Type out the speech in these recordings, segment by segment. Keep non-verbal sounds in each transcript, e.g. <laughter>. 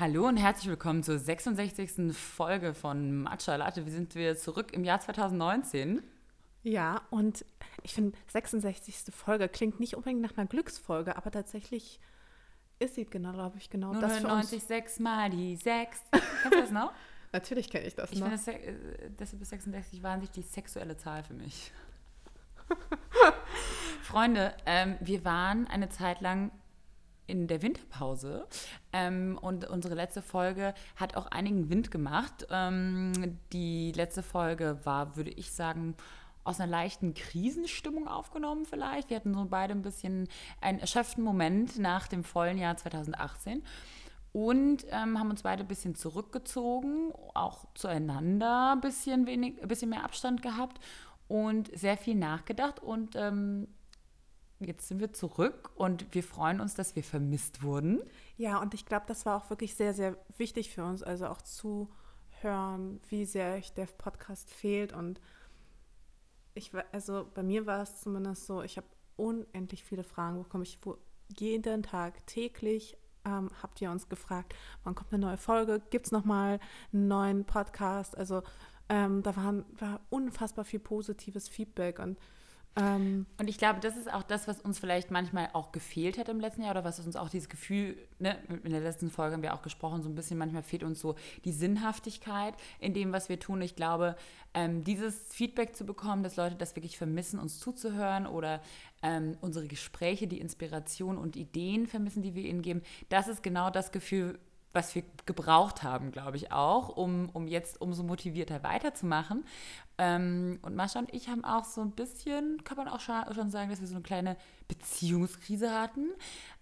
Hallo und herzlich willkommen zur 66. Folge von Matcha Latte. Wir sind wieder zurück im Jahr 2019. Ja, und ich finde, 66. Folge klingt nicht unbedingt nach einer Glücksfolge, aber tatsächlich ist sie genau, glaube ich, genau Nur das für uns. 96 mal die 6. <laughs> Kennst du das noch? Natürlich kenne ich das Ich noch. finde, das, äh, deshalb ist 66 wahnsinnig die sexuelle Zahl für mich. <laughs> Freunde, ähm, wir waren eine Zeit lang in der Winterpause ähm, und unsere letzte Folge hat auch einigen Wind gemacht. Ähm, die letzte Folge war, würde ich sagen, aus einer leichten Krisenstimmung aufgenommen vielleicht. Wir hatten so beide ein bisschen einen erschöpften Moment nach dem vollen Jahr 2018 und ähm, haben uns beide ein bisschen zurückgezogen, auch zueinander ein bisschen, wenig, ein bisschen mehr Abstand gehabt und sehr viel nachgedacht und ähm, jetzt sind wir zurück und wir freuen uns, dass wir vermisst wurden. Ja, und ich glaube, das war auch wirklich sehr, sehr wichtig für uns, also auch zu hören, wie sehr euch der Podcast fehlt. Und ich also bei mir war es zumindest so, ich habe unendlich viele Fragen bekommen. Ich jeden Tag täglich ähm, habt ihr uns gefragt, wann kommt eine neue Folge? Gibt es nochmal einen neuen Podcast? Also ähm, da waren, war unfassbar viel positives Feedback und ähm, Und ich glaube, das ist auch das, was uns vielleicht manchmal auch gefehlt hat im letzten Jahr oder was uns auch dieses Gefühl, ne, in der letzten Folge haben wir auch gesprochen, so ein bisschen manchmal fehlt uns so die Sinnhaftigkeit in dem, was wir tun. Ich glaube, ähm, dieses Feedback zu bekommen, dass Leute das wirklich vermissen, uns zuzuhören oder ähm, unsere Gespräche, die Inspiration und Ideen vermissen, die wir ihnen geben, das ist genau das Gefühl, was wir gebraucht haben, glaube ich auch, um, um jetzt umso motivierter weiterzumachen. Ähm, und Mascha und ich haben auch so ein bisschen, kann man auch schon, sagen, dass wir so eine kleine Beziehungskrise hatten.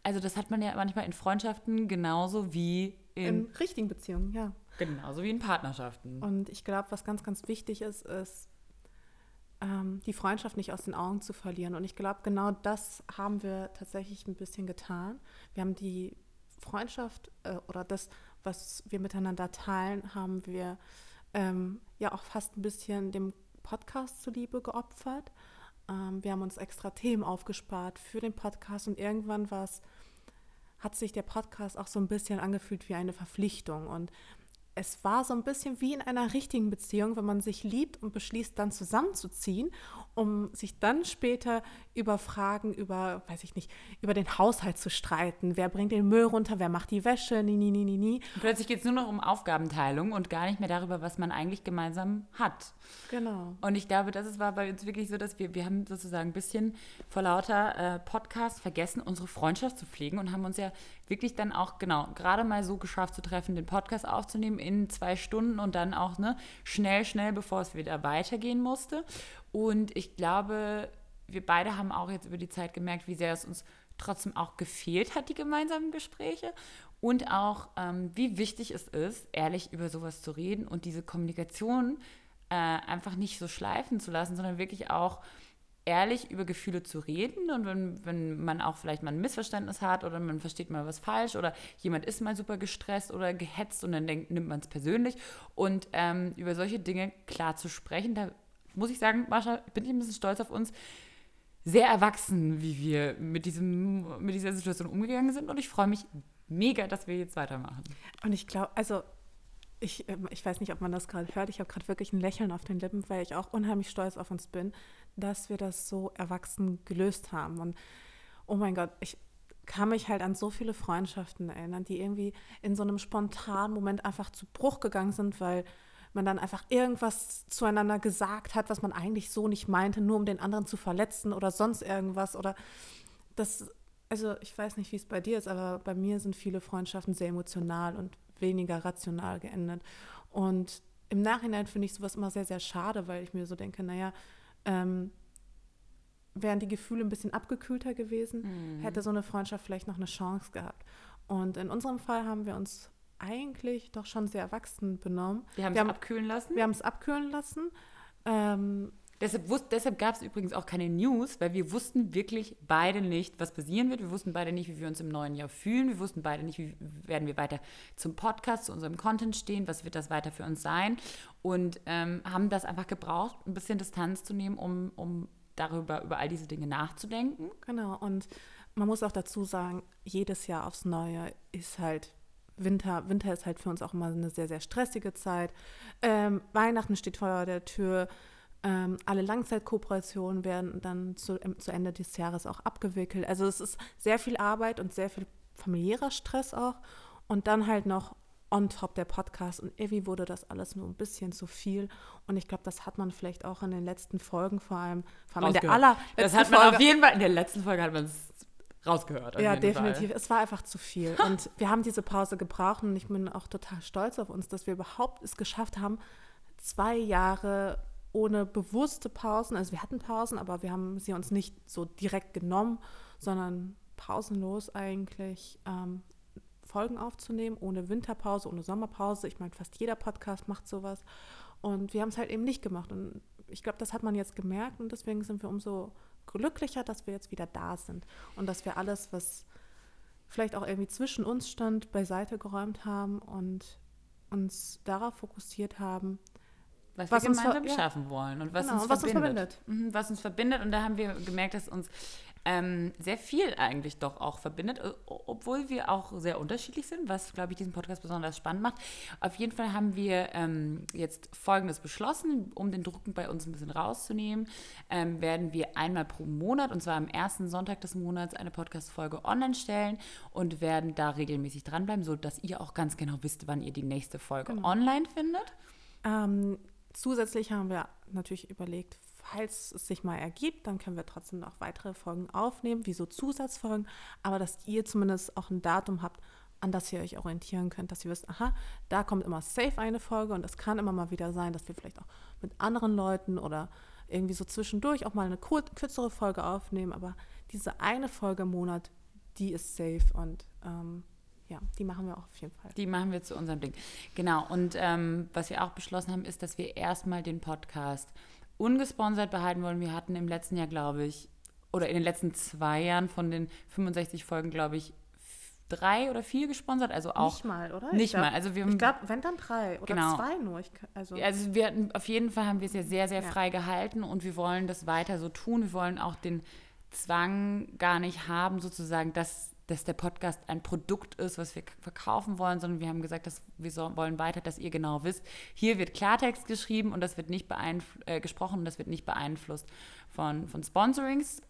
Also das hat man ja manchmal in Freundschaften genauso wie in, in richtigen Beziehungen, ja. genauso wie in Partnerschaften. Und ich glaube, was ganz, ganz wichtig ist, ist, ähm, die Freundschaft nicht aus den Augen zu verlieren. Und ich glaube, genau das haben wir tatsächlich ein bisschen getan. Wir haben die Freundschaft äh, oder das, was wir miteinander teilen, haben wir ähm, ja auch fast ein bisschen dem Podcast zuliebe geopfert. Ähm, wir haben uns extra Themen aufgespart für den Podcast und irgendwann hat sich der Podcast auch so ein bisschen angefühlt wie eine Verpflichtung. Und es war so ein bisschen wie in einer richtigen Beziehung, wenn man sich liebt und beschließt, dann zusammenzuziehen, um sich dann später über Fragen über, weiß ich nicht, über den Haushalt zu streiten. Wer bringt den Müll runter, wer macht die Wäsche, nie, nie, nie, nie. Und plötzlich geht es nur noch um Aufgabenteilung und gar nicht mehr darüber, was man eigentlich gemeinsam hat. Genau. Und ich glaube, das war bei uns wirklich so, dass wir, wir haben sozusagen ein bisschen vor lauter äh, Podcast vergessen, unsere Freundschaft zu pflegen und haben uns ja wirklich dann auch, genau, gerade mal so geschafft zu treffen, den Podcast aufzunehmen in zwei Stunden und dann auch ne, schnell, schnell, bevor es wieder weitergehen musste. Und ich glaube, wir beide haben auch jetzt über die Zeit gemerkt, wie sehr es uns trotzdem auch gefehlt hat, die gemeinsamen Gespräche. Und auch, ähm, wie wichtig es ist, ehrlich über sowas zu reden und diese Kommunikation äh, einfach nicht so schleifen zu lassen, sondern wirklich auch ehrlich über Gefühle zu reden und wenn, wenn man auch vielleicht mal ein Missverständnis hat oder man versteht mal was falsch oder jemand ist mal super gestresst oder gehetzt und dann denkt, nimmt man es persönlich. Und ähm, über solche Dinge klar zu sprechen, da muss ich sagen, Marsha, bin ich ein bisschen stolz auf uns, sehr erwachsen, wie wir mit, diesem, mit dieser Situation umgegangen sind. Und ich freue mich mega, dass wir jetzt weitermachen. Und ich glaube, also ich, ähm, ich weiß nicht, ob man das gerade hört, ich habe gerade wirklich ein Lächeln auf den Lippen, weil ich auch unheimlich stolz auf uns bin, dass wir das so erwachsen gelöst haben. Und oh mein Gott, ich kann mich halt an so viele Freundschaften erinnern, die irgendwie in so einem spontanen Moment einfach zu Bruch gegangen sind, weil man dann einfach irgendwas zueinander gesagt hat, was man eigentlich so nicht meinte, nur um den anderen zu verletzen oder sonst irgendwas. Oder das, also ich weiß nicht, wie es bei dir ist, aber bei mir sind viele Freundschaften sehr emotional und weniger rational geendet. Und im Nachhinein finde ich sowas immer sehr, sehr schade, weil ich mir so denke, naja, ähm, wären die Gefühle ein bisschen abgekühlter gewesen, mhm. hätte so eine Freundschaft vielleicht noch eine Chance gehabt. Und in unserem Fall haben wir uns eigentlich doch schon sehr erwachsen benommen. Wir haben es abkühlen lassen? Wir haben es abkühlen lassen. Ähm, Deshalb, deshalb gab es übrigens auch keine News, weil wir wussten wirklich beide nicht, was passieren wird. Wir wussten beide nicht, wie wir uns im neuen Jahr fühlen. Wir wussten beide nicht, wie werden wir weiter zum Podcast, zu unserem Content stehen, was wird das weiter für uns sein. Und ähm, haben das einfach gebraucht, ein bisschen Distanz zu nehmen, um, um darüber, über all diese Dinge nachzudenken. Genau. Und man muss auch dazu sagen, jedes Jahr aufs Neue ist halt Winter, Winter ist halt für uns auch immer eine sehr, sehr stressige Zeit. Ähm, Weihnachten steht vor der Tür. Ähm, alle Langzeitkooperationen werden dann zu, zu Ende des Jahres auch abgewickelt. Also es ist sehr viel Arbeit und sehr viel familiärer Stress auch. Und dann halt noch on top der Podcast. Und irgendwie wurde das alles nur ein bisschen zu viel. Und ich glaube, das hat man vielleicht auch in den letzten Folgen vor allem, vor allem in der aller Das hat man Folge, auf jeden Fall, in der letzten Folge hat man es rausgehört. Ja, definitiv. Fall. Es war einfach zu viel. <laughs> Und wir haben diese Pause gebraucht und ich bin auch total stolz auf uns, dass wir überhaupt es geschafft haben, zwei Jahre ohne bewusste Pausen. Also wir hatten Pausen, aber wir haben sie uns nicht so direkt genommen, sondern pausenlos eigentlich ähm, Folgen aufzunehmen, ohne Winterpause, ohne Sommerpause. Ich meine, fast jeder Podcast macht sowas. Und wir haben es halt eben nicht gemacht. Und ich glaube, das hat man jetzt gemerkt und deswegen sind wir umso glücklicher, dass wir jetzt wieder da sind und dass wir alles, was vielleicht auch irgendwie zwischen uns stand, beiseite geräumt haben und uns darauf fokussiert haben, was, was wir gemeinsam ja. schaffen wollen und was, genau, uns, was verbindet. uns verbindet. Mhm, was uns verbindet. Und da haben wir gemerkt, dass uns ähm, sehr viel eigentlich doch auch verbindet, obwohl wir auch sehr unterschiedlich sind, was, glaube ich, diesen Podcast besonders spannend macht. Auf jeden Fall haben wir ähm, jetzt Folgendes beschlossen, um den Druck bei uns ein bisschen rauszunehmen, ähm, werden wir einmal pro Monat, und zwar am ersten Sonntag des Monats, eine Podcast-Folge online stellen und werden da regelmäßig dranbleiben, sodass ihr auch ganz genau wisst, wann ihr die nächste Folge genau. online findet. Ähm, zusätzlich haben wir natürlich überlegt, falls es sich mal ergibt, dann können wir trotzdem noch weitere Folgen aufnehmen, wie so Zusatzfolgen, aber dass ihr zumindest auch ein Datum habt, an das ihr euch orientieren könnt, dass ihr wisst, aha, da kommt immer safe eine Folge und es kann immer mal wieder sein, dass wir vielleicht auch mit anderen Leuten oder irgendwie so zwischendurch auch mal eine kur kürzere Folge aufnehmen, aber diese eine Folge im Monat, die ist safe und ähm, ja, die machen wir auch auf jeden Fall. Die machen wir zu unserem Ding. Genau. Und ähm, was wir auch beschlossen haben, ist, dass wir erstmal den Podcast ungesponsert behalten wollen. Wir hatten im letzten Jahr, glaube ich, oder in den letzten zwei Jahren von den 65 Folgen, glaube ich, drei oder vier gesponsert, also auch nicht mal, oder? Nicht glaub, mal. Also wir ich glaube, wenn dann drei oder genau. zwei nur. Ich, also, also wir hatten, auf jeden Fall haben wir es ja sehr, sehr ja. frei gehalten und wir wollen das weiter so tun. Wir wollen auch den Zwang gar nicht haben, sozusagen, dass dass der Podcast ein Produkt ist, was wir verkaufen wollen, sondern wir haben gesagt, dass wir so, wollen weiter, dass ihr genau wisst, hier wird Klartext geschrieben und das wird nicht äh, gesprochen und das wird nicht beeinflusst von, von Sponsorings.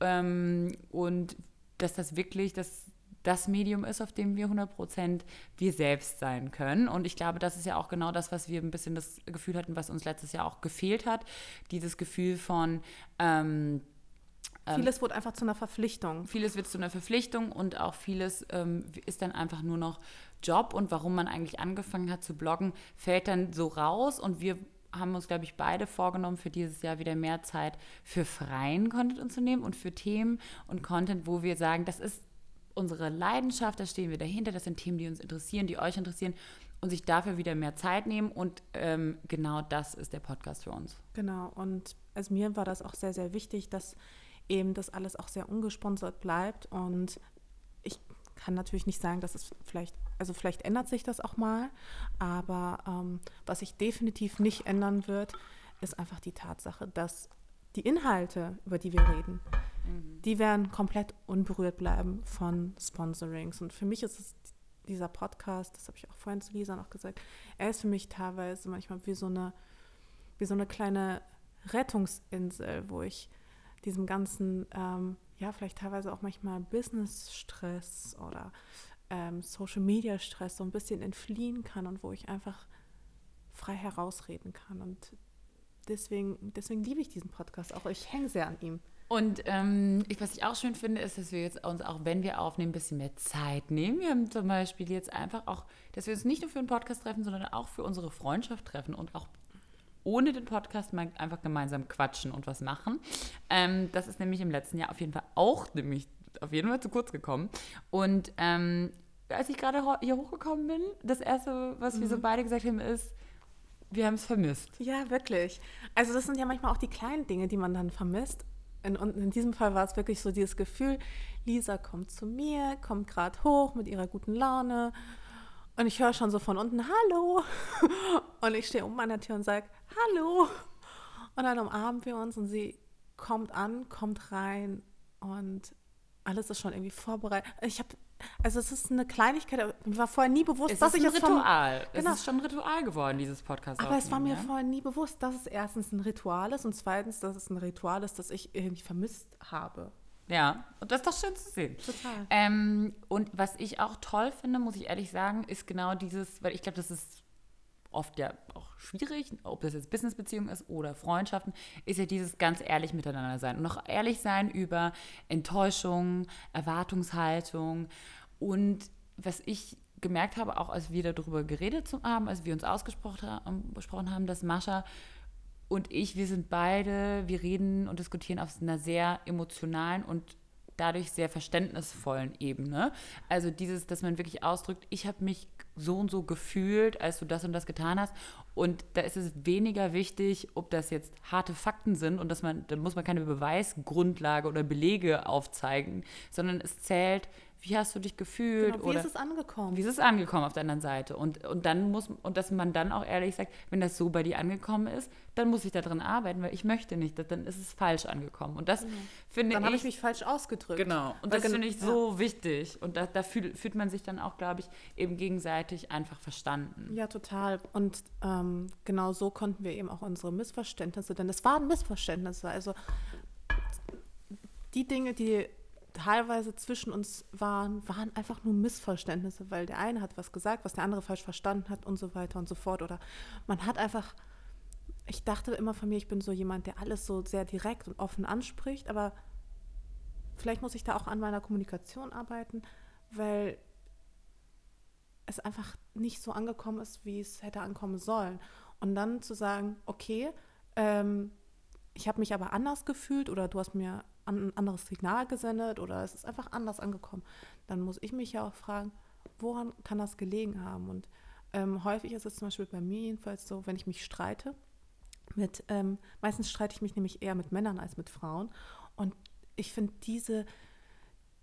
Ähm, und dass das wirklich das, das Medium ist, auf dem wir 100% wir selbst sein können. Und ich glaube, das ist ja auch genau das, was wir ein bisschen das Gefühl hatten, was uns letztes Jahr auch gefehlt hat. Dieses Gefühl von, ähm, vieles wurde einfach zu einer Verpflichtung. Vieles wird zu einer Verpflichtung und auch vieles ähm, ist dann einfach nur noch Job und warum man eigentlich angefangen hat zu bloggen, fällt dann so raus und wir haben uns, glaube ich, beide vorgenommen, für dieses Jahr wieder mehr Zeit für freien Content zu nehmen und für Themen und Content, wo wir sagen, das ist unsere Leidenschaft, da stehen wir dahinter, das sind Themen, die uns interessieren, die euch interessieren und sich dafür wieder mehr Zeit nehmen und ähm, genau das ist der Podcast für uns. Genau und also mir war das auch sehr, sehr wichtig, dass eben das alles auch sehr ungesponsert bleibt. Und ich kann natürlich nicht sagen, dass es vielleicht, also vielleicht ändert sich das auch mal, aber ähm, was sich definitiv nicht ändern wird, ist einfach die Tatsache, dass die Inhalte, über die wir reden, mhm. die werden komplett unberührt bleiben von Sponsorings. Und für mich ist es dieser Podcast, das habe ich auch vorhin zu Lisa noch gesagt, er ist für mich teilweise manchmal wie so eine, wie so eine kleine Rettungsinsel, wo ich diesem ganzen, ähm, ja, vielleicht teilweise auch manchmal Business-Stress oder ähm, Social-Media-Stress so ein bisschen entfliehen kann und wo ich einfach frei herausreden kann. Und deswegen, deswegen liebe ich diesen Podcast auch. Ich hänge sehr an ihm. Und ähm, ich, was ich auch schön finde, ist, dass wir jetzt uns, auch wenn wir aufnehmen, ein bisschen mehr Zeit nehmen. Wir haben zum Beispiel jetzt einfach auch, dass wir uns nicht nur für einen Podcast treffen, sondern auch für unsere Freundschaft treffen und auch ohne den Podcast mal einfach gemeinsam quatschen und was machen. Ähm, das ist nämlich im letzten Jahr auf jeden Fall auch nämlich auf jeden Fall zu kurz gekommen. Und ähm, als ich gerade hier hochgekommen bin, das erste, was mhm. wir so mhm. beide gesagt haben, ist, wir haben es vermisst. Ja, wirklich. Also das sind ja manchmal auch die kleinen Dinge, die man dann vermisst. In, und in diesem Fall war es wirklich so dieses Gefühl, Lisa kommt zu mir, kommt gerade hoch mit ihrer guten Laune und ich höre schon so von unten, hallo. Und ich stehe um an der Tür und sage, hallo. Und dann umarmen wir uns und sie kommt an, kommt rein und alles ist schon irgendwie vorbereitet. Ich habe also es ist eine Kleinigkeit, mir war vorher nie bewusst, Es dass ist ich ein es vom, Ritual. Genau. Es ist schon ein Ritual geworden, dieses Podcast. Aber es war mir ja? vorher nie bewusst, dass es erstens ein Ritual ist und zweitens, dass es ein Ritual ist, das ich irgendwie vermisst habe. Ja, und das ist doch schön zu sehen. Total. Ähm, und was ich auch toll finde, muss ich ehrlich sagen, ist genau dieses, weil ich glaube, das ist oft ja auch schwierig, ob das jetzt Businessbeziehung ist oder Freundschaften, ist ja dieses ganz ehrlich miteinander sein und auch ehrlich sein über Enttäuschung, Erwartungshaltung. Und was ich gemerkt habe, auch als wir darüber geredet haben, als wir uns ausgesprochen haben, dass Mascha und ich, wir sind beide, wir reden und diskutieren auf einer sehr emotionalen und dadurch sehr verständnisvollen Ebene. Also dieses, dass man wirklich ausdrückt, ich habe mich so und so gefühlt, als du das und das getan hast. Und da ist es weniger wichtig, ob das jetzt harte Fakten sind und dass man, da muss man keine Beweisgrundlage oder Belege aufzeigen, sondern es zählt, wie hast du dich gefühlt Genau, wie oder ist es angekommen? wie ist es angekommen auf der anderen Seite? Und, und dann muss, und dass man dann auch ehrlich sagt, wenn das so bei dir angekommen ist, dann muss ich da drin arbeiten, weil ich möchte nicht, dass- dann ist es falsch angekommen. Und das finde Dann habe ich, ich mich falsch ausgedrückt. genau. Und Weil das finde ich ja. so wichtig. Und da, da fühl, fühlt man sich dann auch, glaube ich, eben gegenseitig einfach verstanden. Ja, total. Und ähm, genau so konnten wir eben auch unsere Missverständnisse, denn es waren Missverständnisse. Also die Dinge, die teilweise zwischen uns waren, waren einfach nur Missverständnisse, weil der eine hat was gesagt, was der andere falsch verstanden hat und so weiter und so fort. Oder man hat einfach, ich dachte immer von mir, ich bin so jemand, der alles so sehr direkt und offen anspricht, aber vielleicht muss ich da auch an meiner Kommunikation arbeiten, weil es einfach nicht so angekommen ist, wie es hätte ankommen sollen. Und dann zu sagen, okay, ähm, ich habe mich aber anders gefühlt oder du hast mir ein anderes Signal gesendet oder es ist einfach anders angekommen, dann muss ich mich ja auch fragen, woran kann das gelegen haben? Und ähm, häufig ist es zum Beispiel bei mir jedenfalls so, wenn ich mich streite, mit, ähm, meistens streite ich mich nämlich eher mit Männern als mit Frauen. Und ich finde, diese,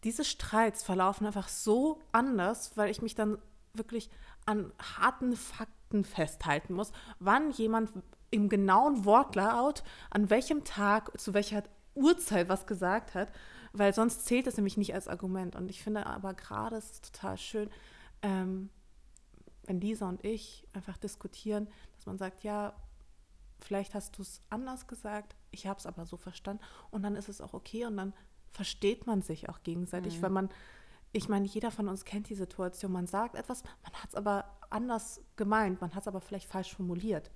diese Streits verlaufen einfach so anders, weil ich mich dann wirklich an harten Fakten festhalten muss, wann jemand im genauen Wortlaut, an welchem Tag, zu welcher Uhrzeit was gesagt hat, weil sonst zählt es nämlich nicht als Argument. Und ich finde aber gerade, es ist total schön, ähm, wenn Lisa und ich einfach diskutieren, dass man sagt, ja, vielleicht hast du es anders gesagt, ich habe es aber so verstanden und dann ist es auch okay und dann versteht man sich auch gegenseitig, weil man, ich meine, jeder von uns kennt die Situation, man sagt etwas, man hat es aber anders gemeint, man hat es aber vielleicht falsch formuliert.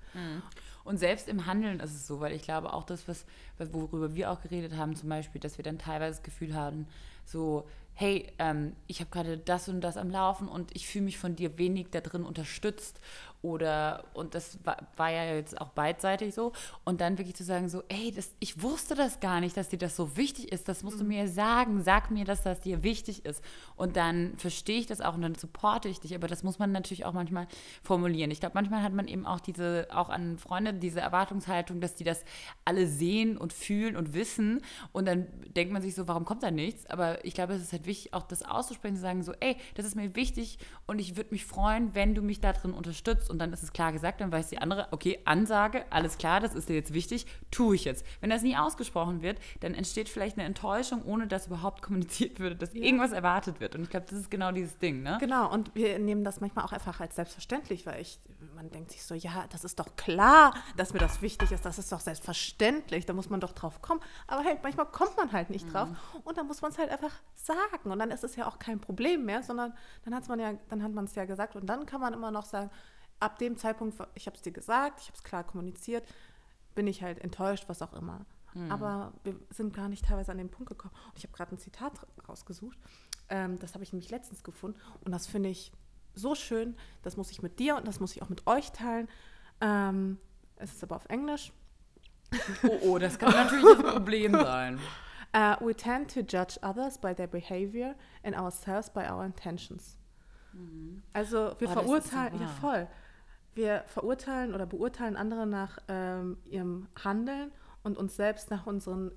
Und selbst im Handeln ist es so, weil ich glaube auch das, was, worüber wir auch geredet haben, zum Beispiel, dass wir dann teilweise das Gefühl haben, so, hey, ähm, ich habe gerade das und das am Laufen und ich fühle mich von dir wenig da drin unterstützt. Oder, und das war, war ja jetzt auch beidseitig so. Und dann wirklich zu sagen, so, ey, das, ich wusste das gar nicht, dass dir das so wichtig ist. Das musst du mir sagen. Sag mir, dass das dir wichtig ist. Und dann verstehe ich das auch und dann supporte ich dich. Aber das muss man natürlich auch manchmal formulieren. Ich glaube, manchmal hat man eben auch diese, auch an Freunde, diese Erwartungshaltung, dass die das alle sehen und fühlen und wissen. Und dann denkt man sich so, warum kommt da nichts? Aber ich glaube, es ist halt wichtig, auch das auszusprechen, zu sagen, so, ey, das ist mir wichtig und ich würde mich freuen, wenn du mich da drin unterstützt. Und dann ist es klar gesagt, dann weiß die andere, okay, Ansage, alles klar, das ist dir jetzt wichtig, tue ich jetzt. Wenn das nie ausgesprochen wird, dann entsteht vielleicht eine Enttäuschung, ohne dass überhaupt <laughs> kommuniziert wird, dass irgendwas erwartet wird. Und ich glaube, das ist genau dieses Ding, ne? Genau, und wir nehmen das manchmal auch einfach als selbstverständlich, weil ich, man denkt sich so, ja, das ist doch klar, dass mir das wichtig ist, das ist doch selbstverständlich, da muss man doch drauf kommen. Aber hey, manchmal kommt man halt nicht drauf und dann muss man es halt einfach sagen. Und dann ist es ja auch kein Problem mehr, sondern dann hat man ja, dann hat man es ja gesagt und dann kann man immer noch sagen, ab dem Zeitpunkt, ich habe es dir gesagt, ich habe es klar kommuniziert, bin ich halt enttäuscht, was auch immer. Aber wir sind gar nicht teilweise an den Punkt gekommen. Und ich habe gerade ein Zitat rausgesucht. Ähm, das habe ich nämlich letztens gefunden. Und das finde ich so schön. Das muss ich mit dir und das muss ich auch mit euch teilen. Ähm, es ist aber auf Englisch. Oh, oh, das kann <laughs> natürlich ein Problem sein. Uh, we tend to judge others by their behavior and ourselves by our intentions. Also wir Oh, das verurteilen, ja voll. Wir verurteilen oder beurteilen andere nach ähm, ihrem Handeln und uns selbst nach unseren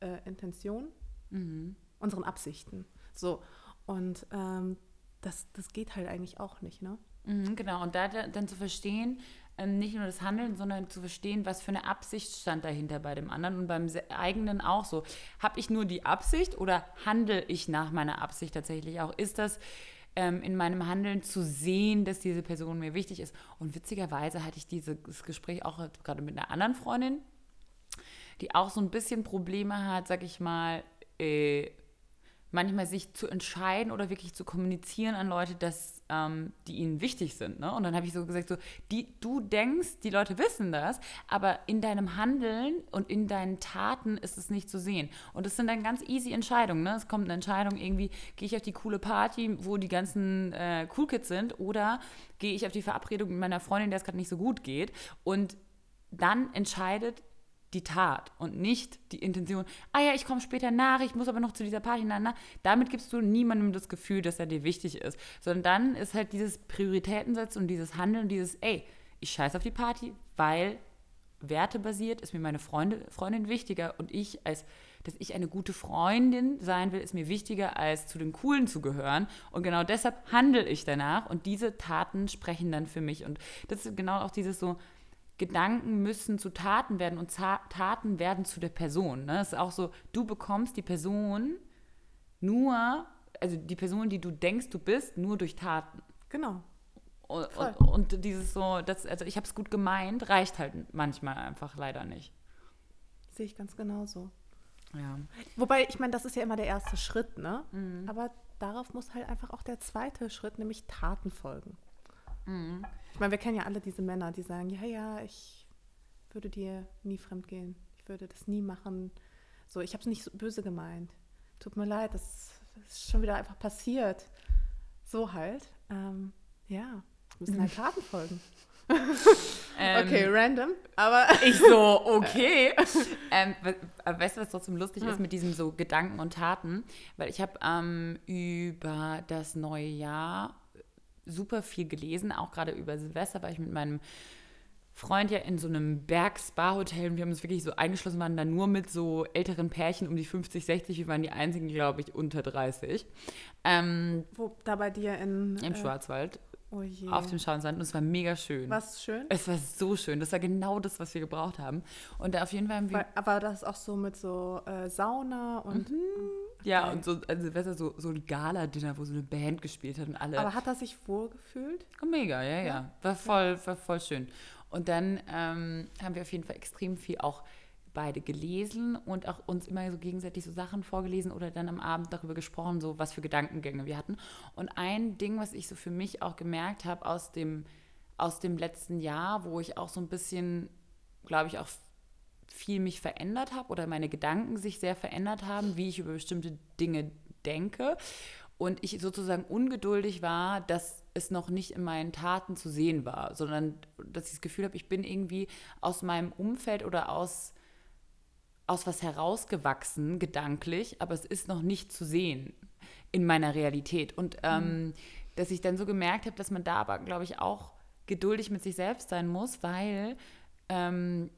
äh, Intentionen, Mhm. unseren Absichten. So und ähm, das, das geht halt eigentlich auch nicht, ne? Mhm, genau, und da dann zu verstehen, ähm, nicht nur das Handeln, sondern zu verstehen, was für eine Absicht stand dahinter bei dem anderen und beim eigenen auch so. Habe ich nur die Absicht oder handle ich nach meiner Absicht tatsächlich auch? Ist das ähm, in meinem Handeln zu sehen, dass diese Person mir wichtig ist? Und witzigerweise hatte ich dieses Gespräch auch gerade mit einer anderen Freundin, die auch so ein bisschen Probleme hat, sag ich mal, äh, manchmal sich zu entscheiden oder wirklich zu kommunizieren an Leute, dass ähm, die ihnen wichtig sind. Ne? Und dann habe ich so gesagt, so, die, du denkst, die Leute wissen das, aber in deinem Handeln und in deinen Taten ist es nicht zu sehen. Und das sind dann ganz easy Entscheidungen. Ne? Es kommt eine Entscheidung, irgendwie gehe ich auf die coole Party, wo die ganzen äh, Cool Kids sind, oder gehe ich auf die Verabredung mit meiner Freundin, der es gerade nicht so gut geht. Und dann entscheidet die Tat und nicht die Intention, ah ja, ich komme später nach, ich muss aber noch zu dieser Party, na, na. Damit gibst du niemandem das Gefühl, dass er dir wichtig ist. Sondern dann ist halt dieses Prioritätensetzen und dieses Handeln, dieses, ey, ich scheiße auf die Party, weil wertebasiert ist mir meine Freunde, Freundin wichtiger und ich als dass ich eine gute Freundin sein will, ist mir wichtiger, als zu den Coolen zu gehören. Und genau deshalb handle ich danach und diese Taten sprechen dann für mich. Und das ist genau auch dieses so, Gedanken müssen zu Taten werden und Taten werden zu der Person. Ne? Es ist auch so, du bekommst die Person nur, also die Person, die du denkst, du bist, nur durch Taten. Genau. Und, und, und dieses so, das, also ich habe es gut gemeint, reicht halt manchmal einfach leider nicht. Sehe ich ganz genauso. Ja. Wobei, ich meine, das ist ja immer der erste Schritt, ne? Mhm. Aber darauf muss halt einfach auch der zweite Schritt, nämlich Taten folgen. Mhm. Ich meine, wir kennen ja alle diese Männer, die sagen, ja, ja, ich würde dir nie fremd gehen. Ich würde das nie machen. So, ich habe es nicht so böse gemeint. Tut mir leid, das, das, ist schon wieder einfach passiert. So halt. Ähm, ja, müssen halt <laughs> Taten folgen. ähm, okay, random, aber. ich so, <laughs> okay. <laughs> ähm, weißt du, was trotzdem lustig hm. ist mit diesem so Gedanken und Taten? Weil ich habe ähm, über das neue Jahr super viel gelesen, auch gerade über Silvester war ich mit meinem Freund ja in so einem Berg-Spa-Hotel und wir haben uns wirklich so eingeschlossen, waren da nur mit so älteren Pärchen um die 50, 60. Wir waren die einzigen, glaube ich, unter 30. Ähm, Wo, da bei dir in... Im äh, Schwarzwald. Oh. Auf dem Schauensand und es war mega schön. Was schön? Es war so schön. Das war genau das, was wir gebraucht haben. Und da auf jeden Fall haben wir. Aber das auch so mit so äh, Sauna und. Mhm. Ja, okay. und so, also weißt du, so, so ein Gala-Dinner, wo so eine Band gespielt hat und alle. Aber hat er sich wohlgefühlt? Oh, mega, ja, ja, ja. War voll, war voll schön. Und dann ähm, haben wir auf jeden Fall extrem viel auch beide gelesen und auch uns immer so gegenseitig so Sachen vorgelesen oder dann am Abend darüber gesprochen, so was für Gedankengänge wir hatten. Und ein Ding, was ich so für mich auch gemerkt habe aus dem, aus dem letzten Jahr, wo ich auch so ein bisschen, glaube ich, auch viel mich verändert habe oder meine Gedanken sich sehr verändert haben, wie ich über bestimmte Dinge denke. Und ich sozusagen ungeduldig war, dass es noch nicht in meinen Taten zu sehen war, sondern dass ich das Gefühl habe, ich bin irgendwie aus meinem Umfeld oder aus, aus was herausgewachsen, gedanklich, aber es ist noch nicht zu sehen in meiner Realität. Und ähm, mhm. dass ich dann so gemerkt habe, dass man da aber, glaube ich, auch geduldig mit sich selbst sein muss, weil ähm,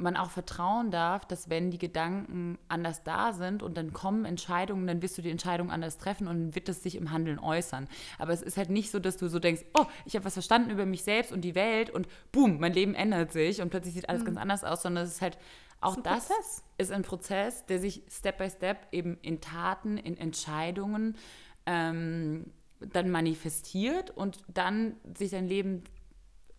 man auch vertrauen darf, dass wenn die Gedanken anders da sind und dann kommen Entscheidungen, dann wirst du die Entscheidung anders treffen und dann wird es sich im Handeln äußern. Aber es ist halt nicht so, dass du so denkst, oh, ich habe was verstanden über mich selbst und die Welt und boom, mein Leben ändert sich und plötzlich sieht alles mhm. ganz anders aus, sondern es ist halt auch ist das Prozess. ist ein Prozess, der sich Step by Step eben in Taten, in Entscheidungen ähm, dann manifestiert und dann sich sein Leben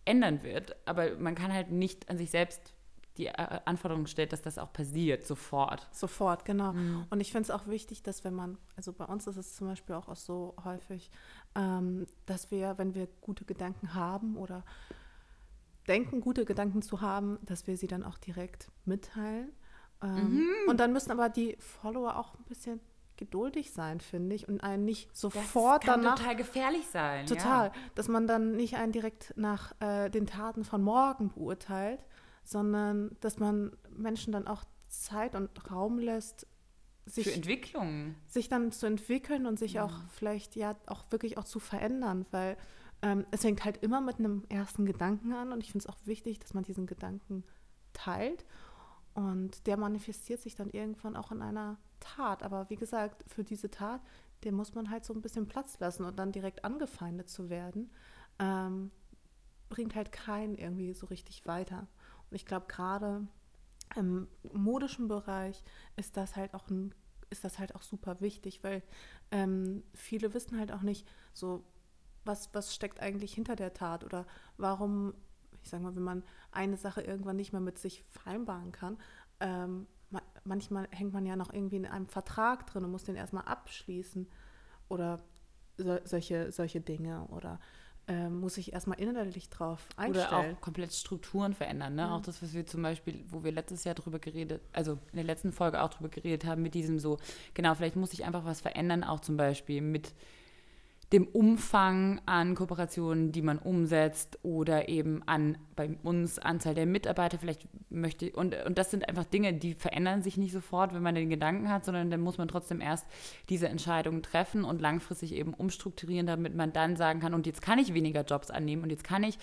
ändern wird. Aber man kann halt nicht an sich selbst die äh, Anforderung stellt, dass das auch passiert, sofort. Sofort, genau. Mhm. Und ich finde es auch wichtig, dass wenn man, also bei uns ist es zum Beispiel auch, so häufig, ähm, dass wir, wenn wir gute Gedanken haben oder denken, gute Gedanken zu haben, dass wir sie dann auch direkt mitteilen. Ähm, mhm. Und dann müssen aber die Follower auch ein bisschen geduldig sein, finde ich, und einen nicht sofort das kann danach. total gefährlich sein. Total. Ja. Dass man dann nicht einen direkt nach äh, den Taten von morgen beurteilt, sondern dass man Menschen dann auch Zeit und Raum lässt, sich, Für Entwicklung. sich dann zu entwickeln und sich ja. auch vielleicht ja auch wirklich auch zu verändern, weil ähm, es fängt halt immer mit einem ersten Gedanken an und ich finde es auch wichtig, dass man diesen Gedanken teilt und der manifestiert sich dann irgendwann auch in einer Tat. Aber wie gesagt, für diese Tat dem muss man halt so ein bisschen Platz lassen und dann direkt angefeindet zu werden, ähm, bringt halt keinen irgendwie so richtig weiter. Und ich glaube, gerade im modischen Bereich ist das halt auch ein ist das halt auch super wichtig, weil ähm, viele wissen halt auch nicht so, was, was steckt eigentlich hinter der Tat oder warum, ich sage mal, wenn man eine Sache irgendwann nicht mehr mit sich vereinbaren kann, ähm, manchmal hängt man ja noch irgendwie in einem Vertrag drin und muss den erstmal abschließen oder so, solche, solche Dinge oder ähm, muss ich erstmal innerlich drauf einstellen. Oder auch komplett Strukturen verändern. Ne? Ja. Auch das, was wir zum Beispiel, wo wir letztes Jahr drüber geredet, also in der letzten Folge auch drüber geredet haben, mit diesem so, genau, vielleicht muss ich einfach was verändern, auch zum Beispiel mit dem Umfang an Kooperationen, die man umsetzt oder eben an bei uns Anzahl der Mitarbeiter vielleicht möchte und, und das sind einfach Dinge, die verändern sich nicht sofort, wenn man den Gedanken hat, sondern dann muss man trotzdem erst diese Entscheidungen treffen und langfristig eben umstrukturieren, damit man dann sagen kann, und jetzt kann ich weniger Jobs annehmen und jetzt kann ich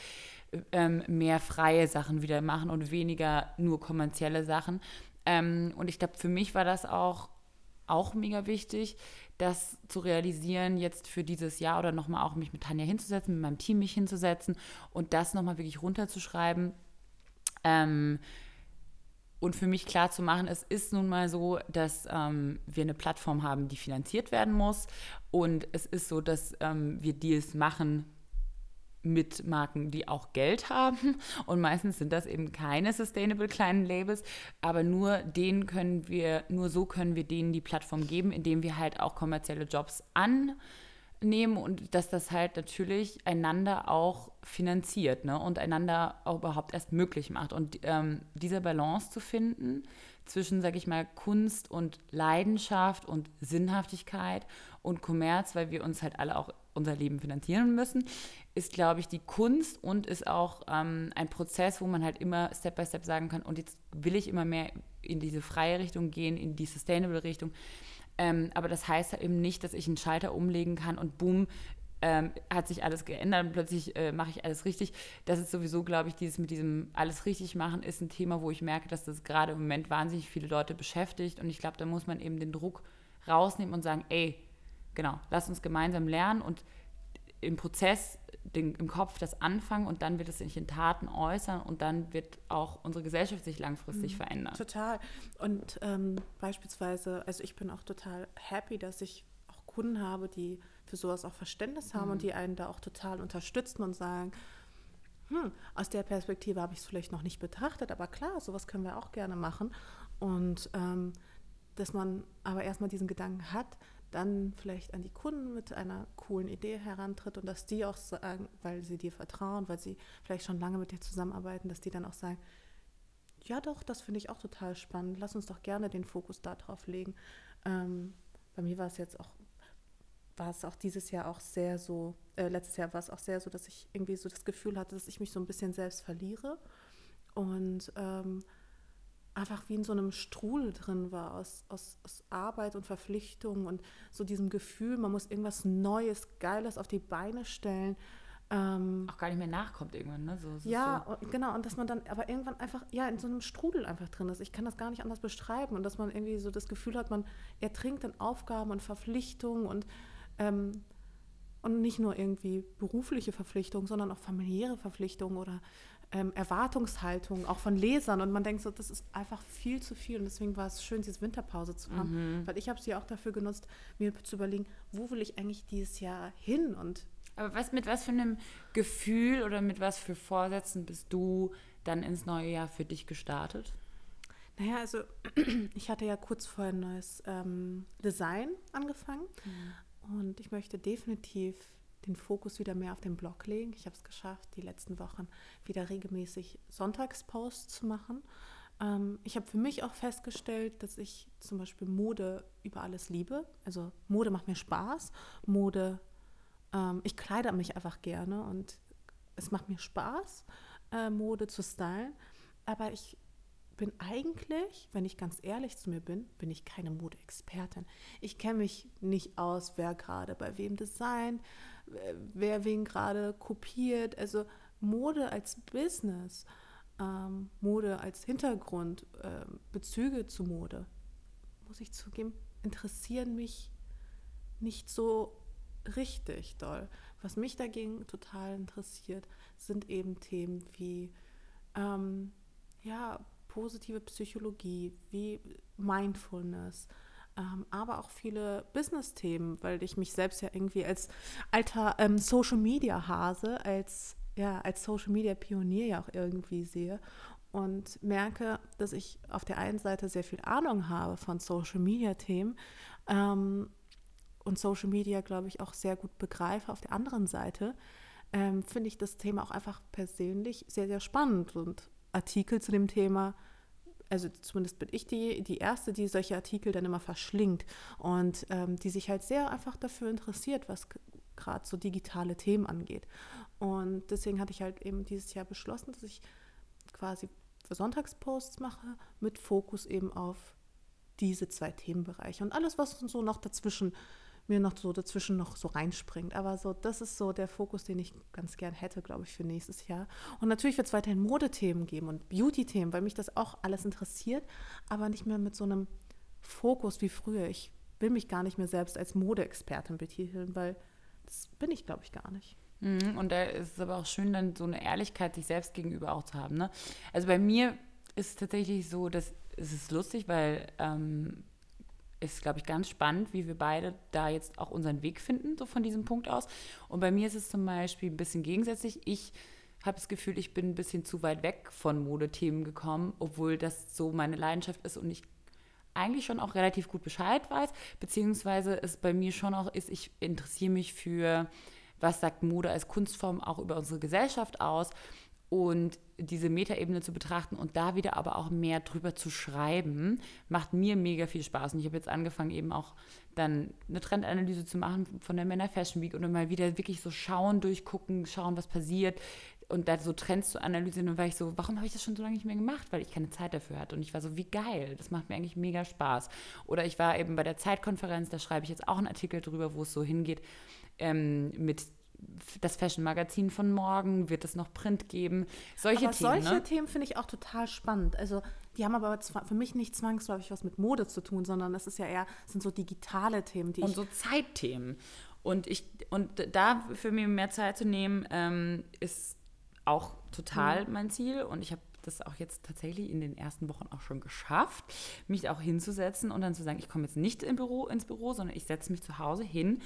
ähm, mehr freie Sachen wieder machen und weniger nur kommerzielle Sachen. Ähm, und ich glaube, für mich war das auch auch mega wichtig, das zu realisieren, jetzt für dieses Jahr oder nochmal auch mich mit Tanja hinzusetzen, mit meinem Team mich hinzusetzen und das nochmal wirklich runterzuschreiben. Ähm, und für mich klar zu machen, es ist nun mal so, dass ähm, wir eine Plattform haben, die finanziert werden muss. Und es ist so, dass ähm, wir Deals machen mit Marken, die auch Geld haben. <laughs> Und meistens sind das eben keine sustainable kleinen Labels, aber nur denen können wir, nur so können wir denen die Plattform geben, indem wir halt auch kommerzielle Jobs annehmen und dass das halt natürlich einander auch finanziert ne? und einander auch überhaupt erst möglich macht. Und ähm, diese Balance zu finden zwischen, sag ich mal, Kunst und Leidenschaft und Sinnhaftigkeit und Kommerz, weil wir uns halt alle auch unser Leben finanzieren müssen, ist, glaube ich, die Kunst und ist auch ähm, ein Prozess, wo man halt immer Step by Step sagen kann, und jetzt will ich immer mehr in diese freie Richtung gehen, in die sustainable Richtung. Ähm, aber das heißt halt eben nicht, dass ich einen Schalter umlegen kann und boom, ähm, hat sich alles geändert und plötzlich äh, mache ich alles richtig. Das ist sowieso, glaube ich, dieses mit diesem alles richtig machen ist ein Thema, wo ich merke, dass das gerade im Moment wahnsinnig viele Leute beschäftigt. Und ich glaube, da muss man eben den Druck rausnehmen und sagen, ey, genau, lass uns gemeinsam lernen und im Prozess den, im Kopf das anfangen und dann wird es sich in Taten äußern und dann wird auch unsere Gesellschaft sich langfristig mhm, verändern. Total. Und ähm, beispielsweise, also ich bin auch total happy, dass ich auch Kunden habe, die für sowas auch Verständnis haben mhm. und die einen da auch total unterstützen und sagen, hm, aus der Perspektive habe ich es vielleicht noch nicht betrachtet, aber klar, sowas können wir auch gerne machen. Und ähm, dass man aber erstmal diesen Gedanken hat, dann vielleicht an die Kunden mit einer coolen Idee herantritt und dass die auch sagen, weil sie dir vertrauen, weil sie vielleicht schon lange mit dir zusammenarbeiten, dass die dann auch sagen, ja doch, das finde ich auch total spannend, lass uns doch gerne den Fokus darauf legen. Ähm, bei mir war es jetzt auch, war es auch dieses Jahr auch sehr so, äh, letztes Jahr war es auch sehr so, dass ich irgendwie so das Gefühl hatte, dass ich mich so ein bisschen selbst verliere und ähm, einfach wie in so einem Strudel drin war aus, aus, aus Arbeit und Verpflichtungen und so diesem Gefühl, man muss irgendwas Neues, Geiles auf die Beine stellen. Ähm, auch gar nicht mehr nachkommt irgendwann, ne? So, ja, so. Und, genau. Und dass man dann aber irgendwann einfach, ja, in so einem Strudel einfach drin ist. Ich kann das gar nicht anders beschreiben. Und dass man irgendwie so das Gefühl hat, man ertrinkt in Aufgaben und Verpflichtungen und, ähm, und nicht nur irgendwie berufliche Verpflichtungen, sondern auch familiäre Verpflichtungen oder ähm, Erwartungshaltung auch von Lesern und man denkt so, das ist einfach viel zu viel und deswegen war es schön, diese Winterpause zu haben, mhm. weil ich habe sie auch dafür genutzt, mir zu überlegen, wo will ich eigentlich dieses Jahr hin und aber was mit was für einem Gefühl oder mit was für Vorsätzen bist du dann ins neue Jahr für dich gestartet? Naja, also <clears throat> ich hatte ja kurz vorher ein neues ähm, Design angefangen mhm. und ich möchte definitiv den Fokus wieder mehr auf den Blog legen. Ich habe es geschafft, die letzten Wochen wieder regelmäßig Sonntagsposts zu machen. Ähm, ich habe für mich auch festgestellt, dass ich zum Beispiel Mode über alles liebe. Also Mode macht mir Spaß. Mode, ähm, ich kleide mich einfach gerne und es macht mir Spaß, äh, Mode zu stylen. Aber ich bin eigentlich, wenn ich ganz ehrlich zu mir bin, bin ich keine Modeexpertin. Ich kenne mich nicht aus, wer gerade bei wem designt, wer wen gerade kopiert. Also Mode als Business, ähm, Mode als Hintergrund, äh, Bezüge zu Mode, muss ich zugeben, interessieren mich nicht so richtig doll. Was mich dagegen total interessiert, sind eben Themen wie ähm, ja, positive Psychologie, wie Mindfulness, ähm, aber auch viele Business-Themen, weil ich mich selbst ja irgendwie als alter ähm, Social-Media-Hase, als, ja, als Social-Media-Pionier ja auch irgendwie sehe und merke, dass ich auf der einen Seite sehr viel Ahnung habe von Social-Media-Themen ähm, und Social Media, glaube ich, auch sehr gut begreife. Auf der anderen Seite ähm, finde ich das Thema auch einfach persönlich sehr, sehr spannend und Artikel zu dem Thema also zumindest bin ich die, die Erste, die solche Artikel dann immer verschlingt und ähm, die sich halt sehr einfach dafür interessiert, was gerade so digitale Themen angeht. Und deswegen hatte ich halt eben dieses Jahr beschlossen, dass ich quasi Sonntagsposts mache mit Fokus eben auf diese zwei Themenbereiche und alles, was so noch dazwischen mir noch so dazwischen noch so reinspringt. Aber so, das ist so der Fokus, den ich ganz gern hätte, glaube ich, für nächstes Jahr. Und natürlich wird es weiterhin Modethemen geben und Beauty-Themen, weil mich das auch alles interessiert, aber nicht mehr mit so einem Fokus wie früher. Ich will mich gar nicht mehr selbst als Modeexpertin betiteln, weil das bin ich, glaube ich, gar nicht. Mhm, und da ist es aber auch schön, dann so eine Ehrlichkeit sich selbst gegenüber auch zu haben. Ne? Also bei mir ist es tatsächlich so, dass es ist lustig, weil ähm, ist, glaube ich, ganz spannend, wie wir beide da jetzt auch unseren Weg finden, so von diesem Punkt aus. Und bei mir ist es zum Beispiel ein bisschen gegensätzlich. Ich habe das Gefühl, ich bin ein bisschen zu weit weg von Modethemen gekommen, obwohl das so meine Leidenschaft ist und ich eigentlich schon auch relativ gut Bescheid weiß, beziehungsweise es bei mir schon auch ist, ich interessiere mich für, was sagt Mode als Kunstform auch über unsere Gesellschaft aus und diese Metaebene zu betrachten und da wieder aber auch mehr drüber zu schreiben, macht mir mega viel Spaß. Und ich habe jetzt angefangen, eben auch dann eine Trendanalyse zu machen von der Männer Fashion Week und mal wieder wirklich so schauen, durchgucken, schauen, was passiert und da so Trends zu analysieren. Und war ich so, warum habe ich das schon so lange nicht mehr gemacht? Weil ich keine Zeit dafür hatte. Und ich war so, wie geil, das macht mir eigentlich mega Spaß. Oder ich war eben bei der Zeitkonferenz, da schreibe ich jetzt auch einen Artikel drüber, wo es so hingeht ähm, mit das Fashion-Magazin von morgen, wird es noch Print geben? Solche aber Themen. Solche ne? Themen finde ich auch total spannend. Also die haben aber für mich nicht zwangsläufig was mit Mode zu tun, sondern das ist ja eher, sind so digitale Themen, die Und so Zeitthemen. Und ich, und da für mich mehr Zeit zu nehmen, ähm, ist auch total mhm. mein Ziel. Und ich habe das auch jetzt tatsächlich in den ersten Wochen auch schon geschafft, mich auch hinzusetzen und dann zu sagen, ich komme jetzt nicht im Büro, ins Büro, sondern ich setze mich zu Hause hin,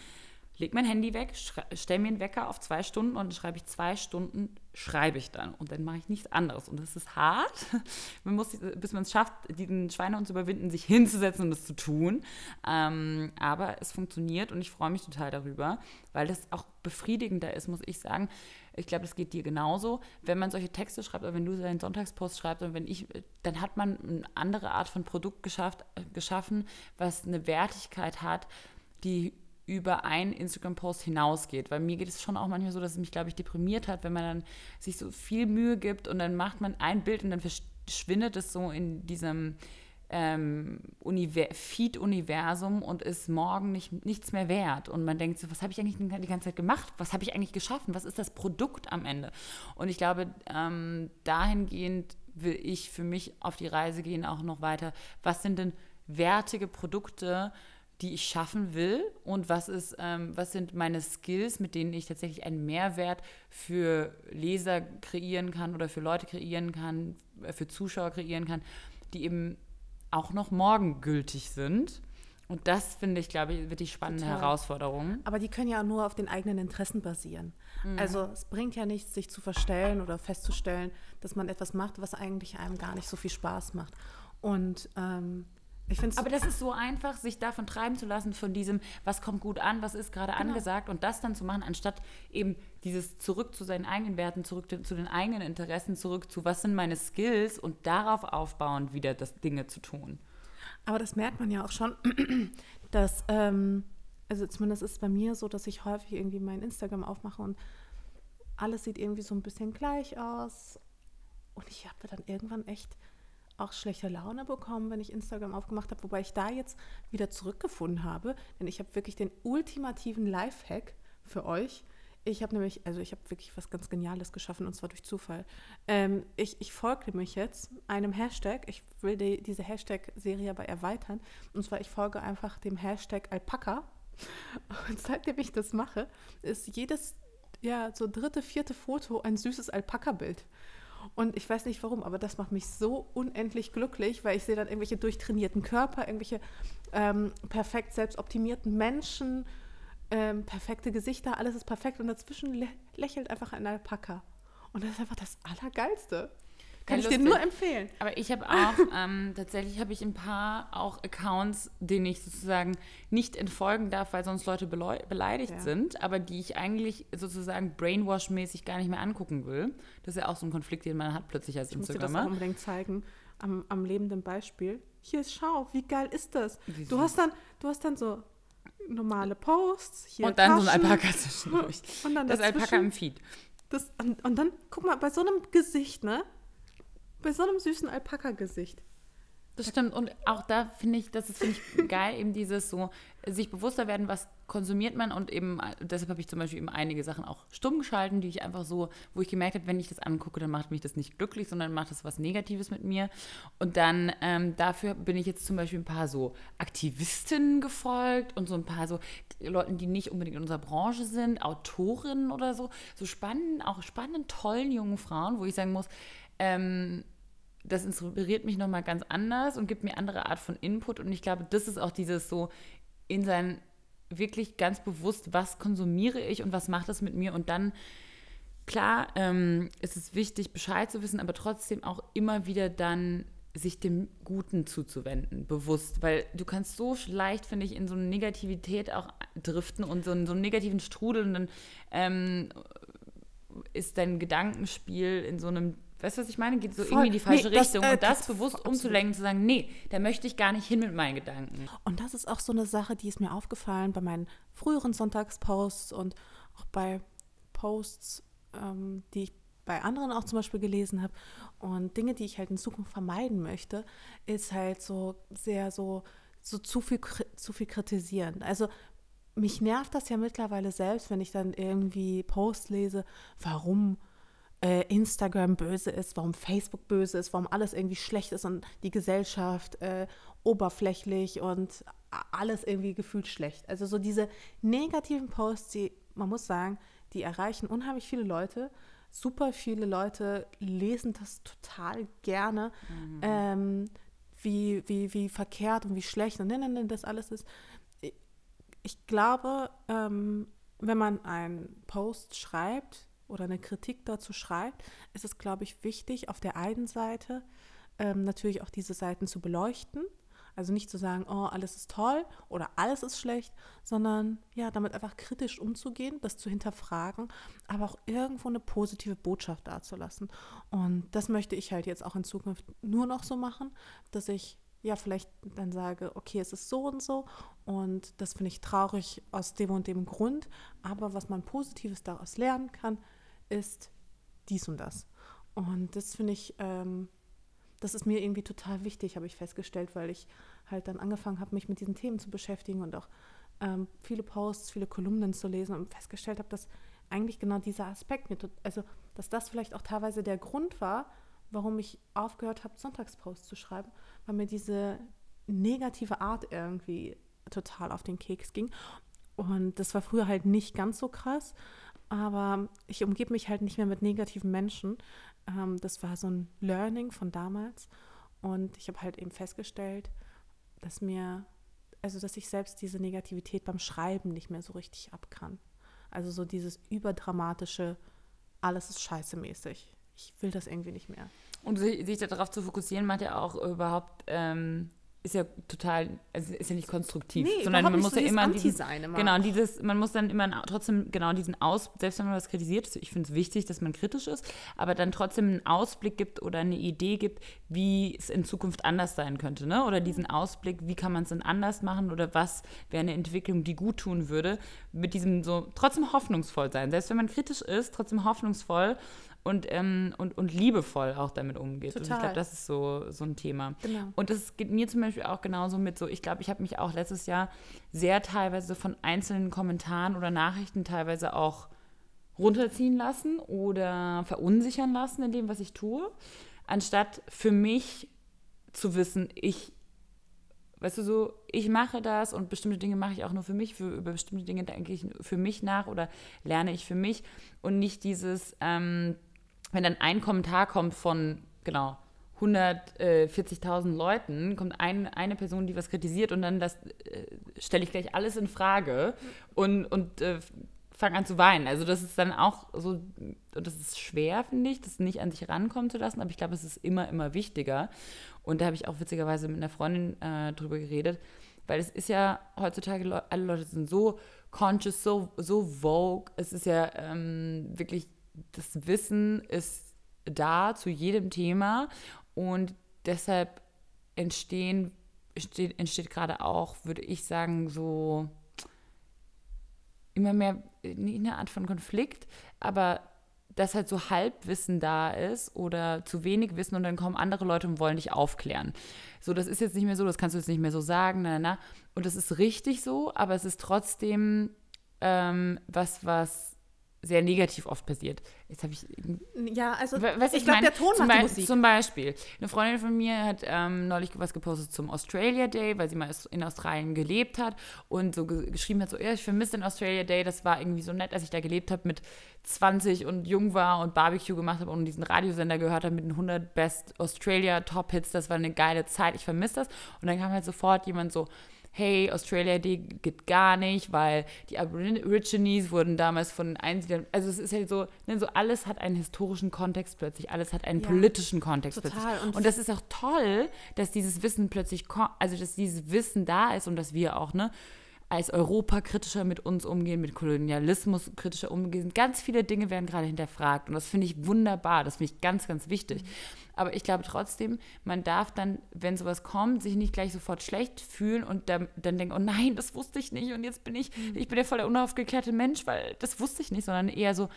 leg mein Handy weg, stelle mir einen Wecker auf zwei Stunden und dann schreibe ich zwei Stunden, schreibe ich dann. Und dann mache ich nichts anderes. Und das ist hart, <laughs> man muss, bis man es schafft, diesen Schweinehund zu überwinden, sich hinzusetzen und das zu tun. Ähm, aber es funktioniert und ich freue mich total darüber, weil das auch befriedigender ist, muss ich sagen. Ich glaube, das geht dir genauso. Wenn man solche Texte schreibt oder wenn du deinen Sonntagspost schreibst und wenn ich, dann hat man eine andere Art von Produkt geschafft, äh, geschaffen, was eine Wertigkeit hat, die über einen Instagram-Post hinausgeht. Weil mir geht es schon auch manchmal so, dass es mich, glaube ich, deprimiert hat, wenn man dann sich so viel Mühe gibt und dann macht man ein Bild und dann verschwindet es so in diesem ähm, Feed-Universum und ist morgen nicht, nichts mehr wert. Und man denkt so, was habe ich eigentlich die ganze Zeit gemacht? Was habe ich eigentlich geschaffen? Was ist das Produkt am Ende? Und ich glaube, ähm, dahingehend will ich für mich auf die Reise gehen, auch noch weiter. Was sind denn wertige Produkte, die ich schaffen will und was ist, ähm, was sind meine Skills, mit denen ich tatsächlich einen Mehrwert für Leser kreieren kann oder für Leute kreieren kann, äh, für Zuschauer kreieren kann, die eben auch noch morgen gültig sind. Und das finde ich, glaube ich, wird die spannende Total. Herausforderung. Aber die können ja nur auf den eigenen Interessen basieren. Mhm. Also es bringt ja nichts, sich zu verstellen oder festzustellen, dass man etwas macht, was eigentlich einem gar nicht so viel Spaß macht. Und ähm, aber das ist so einfach, sich davon treiben zu lassen, von diesem, was kommt gut an, was ist gerade genau. angesagt und das dann zu machen, anstatt eben dieses zurück zu seinen eigenen Werten, zurück zu den eigenen Interessen, zurück zu, was sind meine Skills und darauf aufbauend wieder das Dinge zu tun. Aber das merkt man ja auch schon, <clears throat> dass, ähm, also zumindest ist es bei mir so, dass ich häufig irgendwie mein Instagram aufmache und alles sieht irgendwie so ein bisschen gleich aus. Und ich habe dann irgendwann echt auch schlechte Laune bekommen, wenn ich Instagram aufgemacht habe, wobei ich da jetzt wieder zurückgefunden habe, denn ich habe wirklich den ultimativen Lifehack für euch. Ich habe nämlich, also ich habe wirklich was ganz Geniales geschaffen und zwar durch Zufall. Ähm, ich, ich folge nämlich jetzt einem Hashtag. Ich will die, diese Hashtag-Serie aber erweitern. Und zwar, ich folge einfach dem Hashtag Alpaka <laughs> Und seitdem ich das mache, ist jedes, ja, so dritte, vierte Foto ein süßes Alpaka-Bild. Und ich weiß nicht warum, aber das macht mich so unendlich glücklich, weil ich sehe dann irgendwelche durchtrainierten Körper, irgendwelche ähm, perfekt selbstoptimierten Menschen, ähm, perfekte Gesichter, alles ist perfekt und dazwischen lä lächelt einfach ein Alpaka. Und das ist einfach das Allergeilste. Kann ja, ich dir nur empfehlen. Aber ich habe <laughs> auch, ähm, tatsächlich habe ich ein paar auch Accounts, denen ich sozusagen nicht entfolgen darf, weil sonst Leute beleidigt ja. sind, aber die ich eigentlich sozusagen brainwash-mäßig gar nicht mehr angucken will. Das ist ja auch so ein Konflikt, den man hat plötzlich als ich Instagrammer. Ich muss dir das unbedingt zeigen, am, am lebenden Beispiel. Hier ist, schau, wie geil ist das? Du hast dann, du hast dann so normale Posts. Hier und dann Taschen, so ein Alpaka zwischendurch. <laughs> Und dann das Alpaka im Feed. Das, und, und dann, guck mal, bei so einem Gesicht, ne? Bei so einem süßen Alpaka-Gesicht. Das stimmt. Und auch da finde ich, das finde ich geil, eben dieses so, sich bewusster werden, was konsumiert man und eben, deshalb habe ich zum Beispiel eben einige Sachen auch stumm geschalten, die ich einfach so, wo ich gemerkt habe, wenn ich das angucke, dann macht mich das nicht glücklich, sondern macht das was Negatives mit mir. Und dann ähm, dafür bin ich jetzt zum Beispiel ein paar so Aktivistinnen gefolgt und so ein paar so Leuten, die nicht unbedingt in unserer Branche sind, Autorinnen oder so, so spannenden, auch spannenden, tollen jungen Frauen, wo ich sagen muss, ähm, das inspiriert mich nochmal ganz anders und gibt mir andere Art von Input. Und ich glaube, das ist auch dieses so in sein wirklich ganz bewusst, was konsumiere ich und was macht das mit mir. Und dann, klar, ähm, ist es wichtig, Bescheid zu wissen, aber trotzdem auch immer wieder dann sich dem Guten zuzuwenden, bewusst, weil du kannst so leicht, finde ich, in so eine Negativität auch driften und so, in so einen negativen Strudel und dann ähm, ist dein Gedankenspiel in so einem Weißt du, was ich meine? Geht so Voll. irgendwie in die falsche nee, Richtung. Das, äh, und das, das bewusst absolut. umzulenken, zu sagen, nee, da möchte ich gar nicht hin mit meinen Gedanken. Und das ist auch so eine Sache, die ist mir aufgefallen bei meinen früheren Sonntagsposts und auch bei Posts, ähm, die ich bei anderen auch zum Beispiel gelesen habe. Und Dinge, die ich halt in Zukunft vermeiden möchte, ist halt so sehr so, so zu viel, zu viel kritisieren. Also mich nervt das ja mittlerweile selbst, wenn ich dann irgendwie Post lese, warum äh, Instagram böse ist, warum Facebook böse ist, warum alles irgendwie schlecht ist und die Gesellschaft äh, oberflächlich und alles irgendwie gefühlt schlecht. Also so diese negativen Posts, die, man muss sagen, die erreichen unheimlich viele Leute. Super viele Leute lesen das total gerne, mhm. ähm, wie, wie, wie verkehrt und wie schlecht und nein, nein, das alles ist. Ich glaube, ähm, wenn man einen Post schreibt, oder eine Kritik dazu schreibt, ist es, glaube ich, wichtig, auf der einen Seite ähm, natürlich auch diese Seiten zu beleuchten. Also nicht zu sagen, oh, alles ist toll oder alles ist schlecht, sondern ja, damit einfach kritisch umzugehen, das zu hinterfragen, aber auch irgendwo eine positive Botschaft dazulassen. Und das möchte ich halt jetzt auch in Zukunft nur noch so machen, dass ich ja vielleicht dann sage, okay, es ist so und so und das finde ich traurig aus dem und dem Grund, aber was man Positives daraus lernen kann, ist dies und das. Und das finde ich, ähm, das ist mir irgendwie total wichtig, habe ich festgestellt, weil ich halt dann angefangen habe, mich mit diesen Themen zu beschäftigen und auch ähm, viele Posts, viele Kolumnen zu lesen und festgestellt habe, dass eigentlich genau dieser Aspekt mir, also dass das vielleicht auch teilweise der Grund war, warum ich aufgehört habe, Sonntagsposts zu schreiben, weil mir diese negative Art irgendwie total auf den Keks ging. Und das war früher halt nicht ganz so krass, aber ich umgebe mich halt nicht mehr mit negativen Menschen. Ähm, das war so ein Learning von damals. Und ich habe halt eben festgestellt, dass mir, also dass ich selbst diese Negativität beim Schreiben nicht mehr so richtig ab kann. Also so dieses überdramatische, alles ist scheiße mäßig. Ich will das irgendwie nicht mehr. Und sich darauf zu fokussieren, macht ja auch überhaupt ähm, ist ja total, also ist ja nicht konstruktiv, nee, sondern man muss so ja immer diesen, genau dieses, man muss dann immer trotzdem genau diesen Aus, selbst wenn man was kritisiert, ich finde es wichtig, dass man kritisch ist, aber dann trotzdem einen Ausblick gibt oder eine Idee gibt, wie es in Zukunft anders sein könnte, ne? Oder diesen Ausblick, wie kann man es denn anders machen oder was wäre eine Entwicklung, die gut tun würde, mit diesem so trotzdem hoffnungsvoll sein, selbst wenn man kritisch ist, trotzdem hoffnungsvoll und, ähm, und, und liebevoll auch damit umgeht. Total. Und ich glaube, das ist so, so ein Thema. Genau. Und das geht mir zum Beispiel auch genauso mit so, ich glaube, ich habe mich auch letztes Jahr sehr teilweise von einzelnen Kommentaren oder Nachrichten teilweise auch runterziehen lassen oder verunsichern lassen in dem, was ich tue, anstatt für mich zu wissen, ich weißt du, so, ich mache das und bestimmte Dinge mache ich auch nur für mich, für, über bestimmte Dinge denke ich für mich nach oder lerne ich für mich und nicht dieses, ähm, wenn dann ein Kommentar kommt von, genau, 140.000 Leuten, kommt ein, eine Person, die was kritisiert und dann äh, stelle ich gleich alles in Frage und, und äh, fange an zu weinen. Also das ist dann auch so, das ist schwer, finde ich, das nicht an sich rankommen zu lassen, aber ich glaube, es ist immer, immer wichtiger. Und da habe ich auch witzigerweise mit einer Freundin äh, drüber geredet, weil es ist ja heutzutage, alle Leute sind so conscious, so, so vogue. Es ist ja ähm, wirklich, das Wissen ist da zu jedem Thema und deshalb entstehen, entsteht, entsteht gerade auch, würde ich sagen, so immer mehr eine Art von Konflikt, aber dass halt so Halbwissen da ist oder zu wenig Wissen und dann kommen andere Leute und wollen dich aufklären. So, das ist jetzt nicht mehr so, das kannst du jetzt nicht mehr so sagen, na, na. Und das ist richtig so, aber es ist trotzdem ähm, was, was sehr negativ oft passiert. Jetzt habe ich. Ja, also was ich, glaube, der Ton macht die Musik. Zum Beispiel, eine Freundin von mir hat ähm, neulich was gepostet zum Australia Day, weil sie mal in Australien gelebt hat und so ge geschrieben hat: so, ja, ich vermisse den Australia Day, das war irgendwie so nett, als ich da gelebt habe mit 20 und jung war und Barbecue gemacht habe und diesen Radiosender gehört habe mit den 100 Best Australia Top Hits. Das war eine geile Zeit, ich vermisse das. Und dann kam halt sofort jemand so, hey, Australia Day geht gar nicht, weil die Aborigines wurden damals von Einsiedlern, also es ist halt so, ne, so alles hat einen historischen Kontext plötzlich, alles hat einen ja, politischen Kontext total. plötzlich. Und, und das ist auch toll, dass dieses Wissen plötzlich, also dass dieses Wissen da ist und dass wir auch, ne, als Europa kritischer mit uns umgehen, mit Kolonialismus kritischer umgehen. Ganz viele Dinge werden gerade hinterfragt und das finde ich wunderbar, das finde ich ganz, ganz wichtig. Mhm. Aber ich glaube trotzdem, man darf dann, wenn sowas kommt, sich nicht gleich sofort schlecht fühlen und dann, dann denken, oh nein, das wusste ich nicht und jetzt bin ich, mhm. ich bin ja voll der unaufgeklärte Mensch, weil das wusste ich nicht, sondern eher so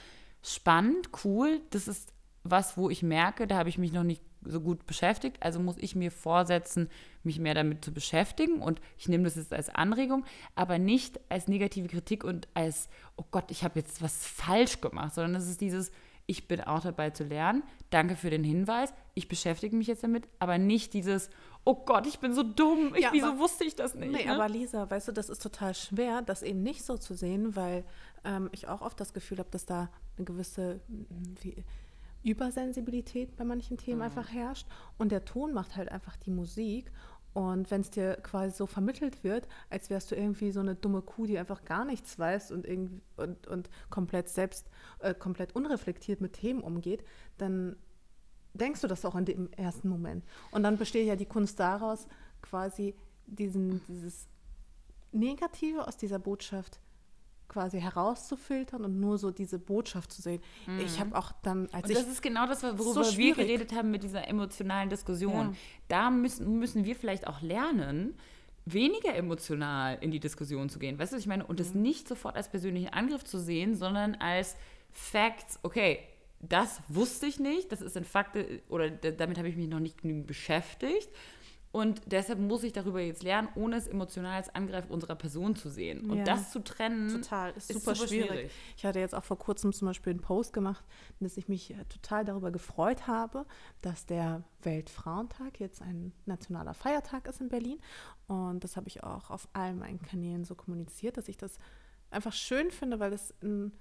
spannend, cool, das ist was, wo ich merke, da habe ich mich noch nicht so gut beschäftigt. Also muss ich mir vorsetzen, mich mehr damit zu beschäftigen. Und ich nehme das jetzt als Anregung, aber nicht als negative Kritik und als, oh Gott, ich habe jetzt was falsch gemacht, sondern es ist dieses, ich bin auch dabei zu lernen. Danke für den Hinweis. Ich beschäftige mich jetzt damit, aber nicht dieses, oh Gott, ich bin so dumm. Ich, ja, wieso aber, wusste ich das nicht? Nee, ne? aber Lisa, weißt du, das ist total schwer, das eben nicht so zu sehen, weil ähm, ich auch oft das Gefühl habe, dass da eine gewisse, wie, Übersensibilität bei manchen Themen mhm. einfach herrscht und der Ton macht halt einfach die Musik. Und wenn es dir quasi so vermittelt wird, als wärst du irgendwie so eine dumme Kuh, die einfach gar nichts weiß und, irgendwie, und, und komplett selbst, äh, komplett unreflektiert mit Themen umgeht, dann denkst du das auch in dem ersten Moment. Und dann besteht ja die Kunst daraus, quasi diesen, dieses Negative aus dieser Botschaft quasi herauszufiltern und nur so diese Botschaft zu sehen. Mhm. Ich habe auch dann, als und ich. Das ist genau das, worüber so wir geredet haben mit dieser emotionalen Diskussion. Ja. Da müssen, müssen wir vielleicht auch lernen, weniger emotional in die Diskussion zu gehen. Weißt du, was ich meine? Und es mhm. nicht sofort als persönlichen Angriff zu sehen, sondern als Facts, okay, das wusste ich nicht, das ist ein Fakt, oder damit habe ich mich noch nicht genügend beschäftigt. Und deshalb muss ich darüber jetzt lernen, ohne es emotional als Angriff unserer Person zu sehen. Und ja. das zu trennen, total, ist, ist super, super schwierig. schwierig. Ich hatte jetzt auch vor kurzem zum Beispiel einen Post gemacht, dass ich mich äh, total darüber gefreut habe, dass der Weltfrauentag jetzt ein nationaler Feiertag ist in Berlin. Und das habe ich auch auf allen meinen Kanälen so kommuniziert, dass ich das einfach schön finde, weil es ein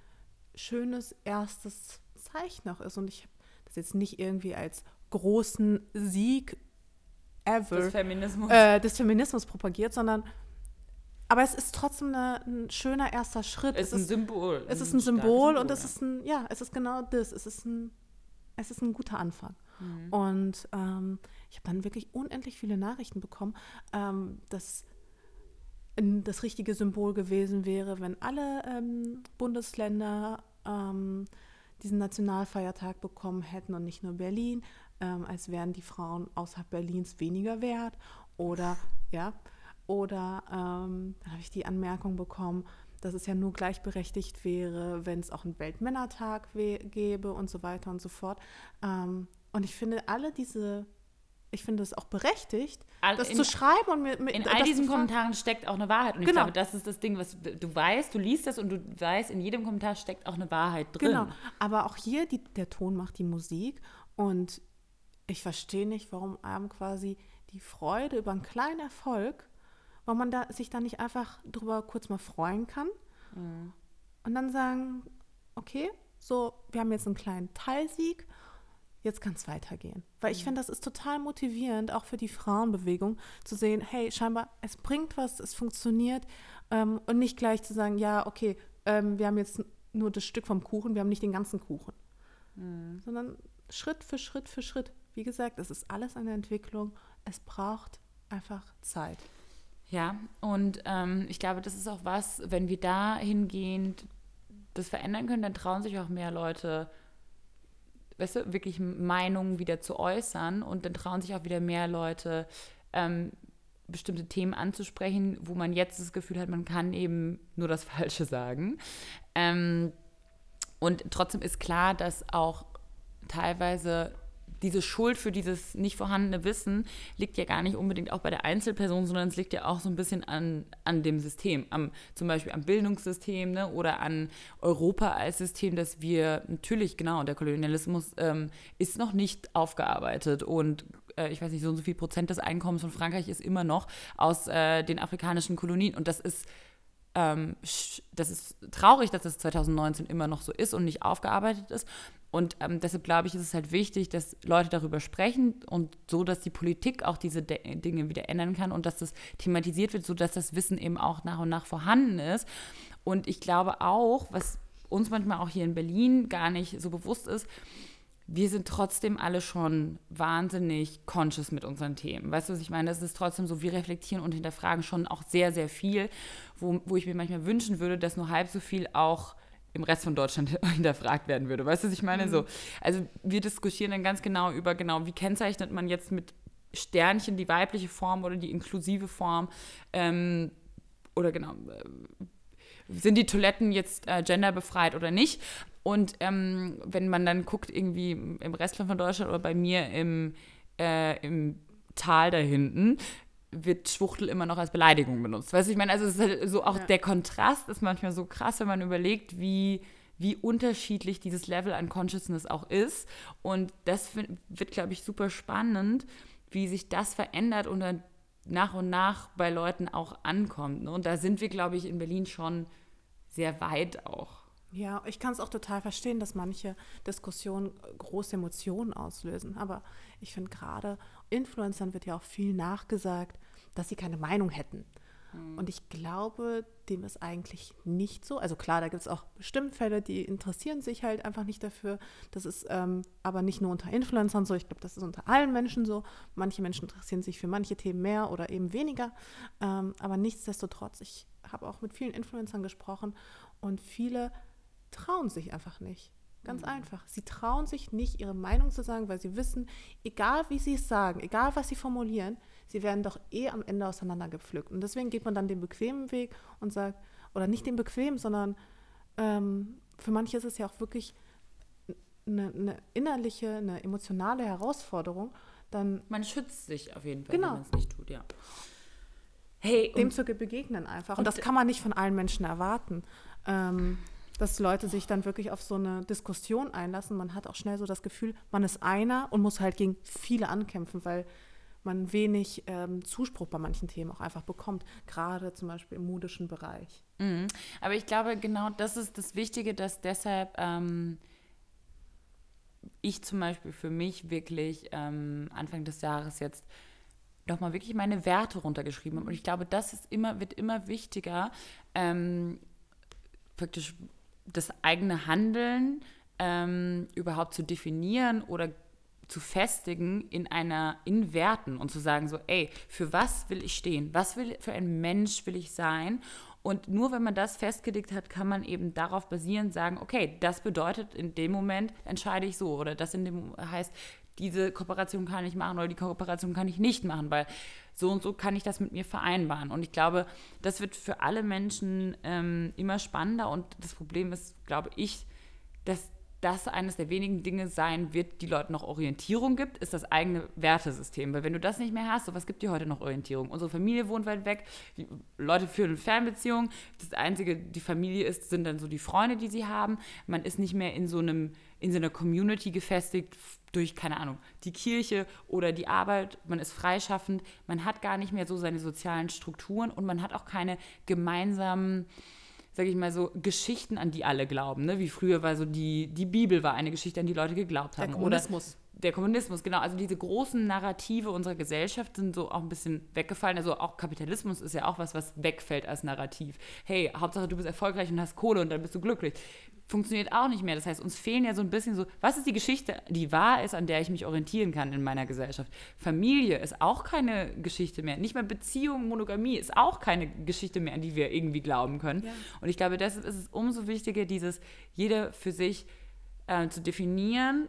schönes erstes Zeichen auch ist. Und ich habe das jetzt nicht irgendwie als großen Sieg ever des Feminismus, äh, des Feminismus propagiert, sondern aber es ist trotzdem eine, ein schöner erster Schritt. Es, ist ein Symbol. Es ist ein Symbol, Symbol und es ist ein, ja, es ist genau das. Es ist ein, es ist ein guter Anfang. Mhm. Und ähm, ich habe dann wirklich unendlich viele Nachrichten bekommen, ähm, dass das richtige Symbol gewesen wäre, wenn alle ähm, Bundesländer ähm, diesen Nationalfeiertag bekommen hätten und nicht nur Berlin ähm, als wären die Frauen außerhalb Berlins weniger wert. Oder, ja, oder ähm, dann habe ich die Anmerkung bekommen, dass es ja nur gleichberechtigt wäre, wenn es auch einen Weltmännertag gäbe und so weiter und so fort. Ähm, und ich finde alle diese ich finde es auch berechtigt, all, das in, zu schreiben und mit, mit in all diesen Kommentaren steckt auch eine Wahrheit und genau. ich glaube, das ist das Ding, was du weißt, du liest das und du weißt, in jedem Kommentar steckt auch eine Wahrheit drin. Genau, aber auch hier die, der Ton macht die Musik und ich verstehe nicht, warum einem quasi die Freude über einen kleinen Erfolg warum man da, sich da nicht einfach drüber kurz mal freuen kann Mhm. und dann sagen, okay, so, wir haben jetzt einen kleinen Teilsieg, jetzt kann es weitergehen. Weil ich finde, das ist total motivierend, auch für die Frauenbewegung, zu sehen, hey, scheinbar, es bringt was, es funktioniert ähm, und nicht gleich zu sagen, ja, okay, ähm, wir haben jetzt nur das Stück vom Kuchen, wir haben nicht den ganzen Kuchen. Sondern Schritt für Schritt für Schritt. Wie gesagt, es ist alles eine Entwicklung. Es braucht einfach Zeit. Ja, und ähm, ich glaube, das ist auch was, wenn wir dahingehend das verändern können, dann trauen sich auch mehr Leute, weißt du, wirklich Meinungen wieder zu äußern und dann trauen sich auch wieder mehr Leute, ähm, bestimmte Themen anzusprechen, wo man jetzt das Gefühl hat, man kann eben nur das <laughs> Falsche sagen. Ähm, und trotzdem ist klar, dass auch teilweise diese Schuld für dieses nicht vorhandene Wissen liegt ja gar nicht unbedingt auch bei der Einzelperson, sondern es liegt ja auch so ein bisschen an, an dem System, am, zum Beispiel am Bildungssystem ne, oder an Europa als System, dass wir natürlich, genau, der Kolonialismus ähm, ist noch nicht aufgearbeitet und äh, ich weiß nicht, so und so viel Prozent des Einkommens von Frankreich ist immer noch aus äh, den afrikanischen Kolonien und das ist ähm, das ist traurig, dass das 2019 immer noch so ist und nicht aufgearbeitet ist. Und ähm, deshalb glaube ich, ist es halt wichtig, dass Leute darüber sprechen und so, dass die Politik auch diese De Dinge wieder ändern kann und dass das thematisiert wird, sodass das Wissen eben auch nach und nach vorhanden ist. Und ich glaube auch, was uns manchmal auch hier in Berlin gar nicht so bewusst ist, wir sind trotzdem alle schon wahnsinnig conscious mit unseren Themen. Weißt du, was ich meine? Das ist trotzdem so, wir reflektieren und hinterfragen schon auch sehr, sehr viel, wo, wo ich mir manchmal wünschen würde, dass nur halb so viel auch im Rest von Deutschland <laughs> hinterfragt werden würde. Weißt du, was ich meine? Mhm. So, also wir diskutieren dann ganz genau über, genau, wie kennzeichnet man jetzt mit Sternchen die weibliche Form oder die inklusive Form ähm, oder genau, äh, sind die Toiletten jetzt äh, genderbefreit oder nicht? Und ähm, wenn man dann guckt, irgendwie im Rest von Deutschland oder bei mir im, äh, im Tal da hinten, wird Schwuchtel immer noch als Beleidigung benutzt. Weißt du, ich meine, also es ist halt so auch ja. der Kontrast ist manchmal so krass, wenn man überlegt, wie, wie unterschiedlich dieses Level an Consciousness auch ist. Und das wird, glaube ich, super spannend, wie sich das verändert und dann nach und nach bei Leuten auch ankommt. Ne? Und da sind wir, glaube ich, in Berlin schon sehr weit auch. Ja, ich kann es auch total verstehen, dass manche Diskussionen große Emotionen auslösen. Aber ich finde gerade Influencern wird ja auch viel nachgesagt, dass sie keine Meinung hätten. Mhm. Und ich glaube, dem ist eigentlich nicht so. Also klar, da gibt es auch bestimmt Fälle, die interessieren sich halt einfach nicht dafür. Das ist ähm, aber nicht nur unter Influencern so. Ich glaube, das ist unter allen Menschen so. Manche Menschen interessieren sich für manche Themen mehr oder eben weniger. Ähm, aber nichtsdestotrotz, ich habe auch mit vielen Influencern gesprochen und viele trauen sich einfach nicht. Ganz mhm. einfach. Sie trauen sich nicht, ihre Meinung zu sagen, weil sie wissen, egal wie sie es sagen, egal was sie formulieren, sie werden doch eh am Ende auseinandergepflückt. Und deswegen geht man dann den bequemen Weg und sagt, oder nicht den bequemen, sondern ähm, für manche ist es ja auch wirklich eine, eine, innerliche, eine emotionale Herausforderung. Dann man schützt sich auf jeden Fall, genau. wenn man es nicht tut, ja. Hey, dem zu begegnen einfach. Und, das kann man nicht von allen Menschen erwarten. Ähm, dass Leute sich dann wirklich auf so eine Diskussion einlassen. Man hat auch schnell so das Gefühl, man ist einer und muss halt gegen viele ankämpfen, weil man wenig ähm, Zuspruch bei manchen Themen auch einfach bekommt, gerade zum Beispiel im modischen Bereich. Mhm. Aber ich glaube, genau das ist das Wichtige, dass deshalb ähm, ich zum Beispiel für mich wirklich ähm, Anfang des Jahres jetzt nochmal wirklich meine Werte runtergeschrieben habe. Und ich glaube, das ist immer, wird immer wichtiger, ähm, praktisch das eigene Handeln ähm, überhaupt zu definieren oder zu festigen in einer, in Werten und zu sagen so, ey, für was will ich stehen? Was will, für ein Mensch will ich sein? Und nur wenn man das festgelegt hat, kann man eben darauf basierend sagen, okay, das bedeutet in dem Moment entscheide ich so oder das in dem heißt, diese Kooperation kann ich machen oder die Kooperation kann ich nicht machen, weil so und so kann ich das mit mir vereinbaren. Und ich glaube, das wird für alle Menschen ähm, immer spannender und das Problem ist, glaube ich, dass das eines der wenigen Dinge sein wird, die Leuten noch Orientierung gibt, ist das eigene Wertesystem. Weil wenn du das nicht mehr hast, so was gibt dir heute noch Orientierung? Unsere Familie wohnt weit weg, die Leute führen eine Fernbeziehung, das Einzige, die Familie ist, sind dann so die Freunde, die sie haben. Man ist nicht mehr in so einem, in so einer Community gefestigt durch, keine Ahnung, die Kirche oder die Arbeit, man ist freischaffend, man hat gar nicht mehr so seine sozialen Strukturen und man hat auch keine gemeinsamen sage ich mal so, Geschichten, an die alle glauben. Ne? Wie früher war so die, die Bibel war eine Geschichte, an die Leute geglaubt haben. Der Kommunismus. Oder der Kommunismus, genau. Also diese großen Narrative unserer Gesellschaft sind so auch ein bisschen weggefallen. Also auch Kapitalismus ist ja auch was, was wegfällt als Narrativ. Hey, Hauptsache du bist erfolgreich und hast Kohle und dann bist du glücklich funktioniert auch nicht mehr. Das heißt, uns fehlen ja so ein bisschen so, was ist die Geschichte, die wahr ist, an der ich mich orientieren kann in meiner Gesellschaft? Familie ist auch keine Geschichte mehr. Nicht mal Beziehung, Monogamie ist auch keine Geschichte mehr, an die wir irgendwie glauben können. Ja. Und ich glaube, deshalb ist es umso wichtiger, dieses jeder für sich äh, zu definieren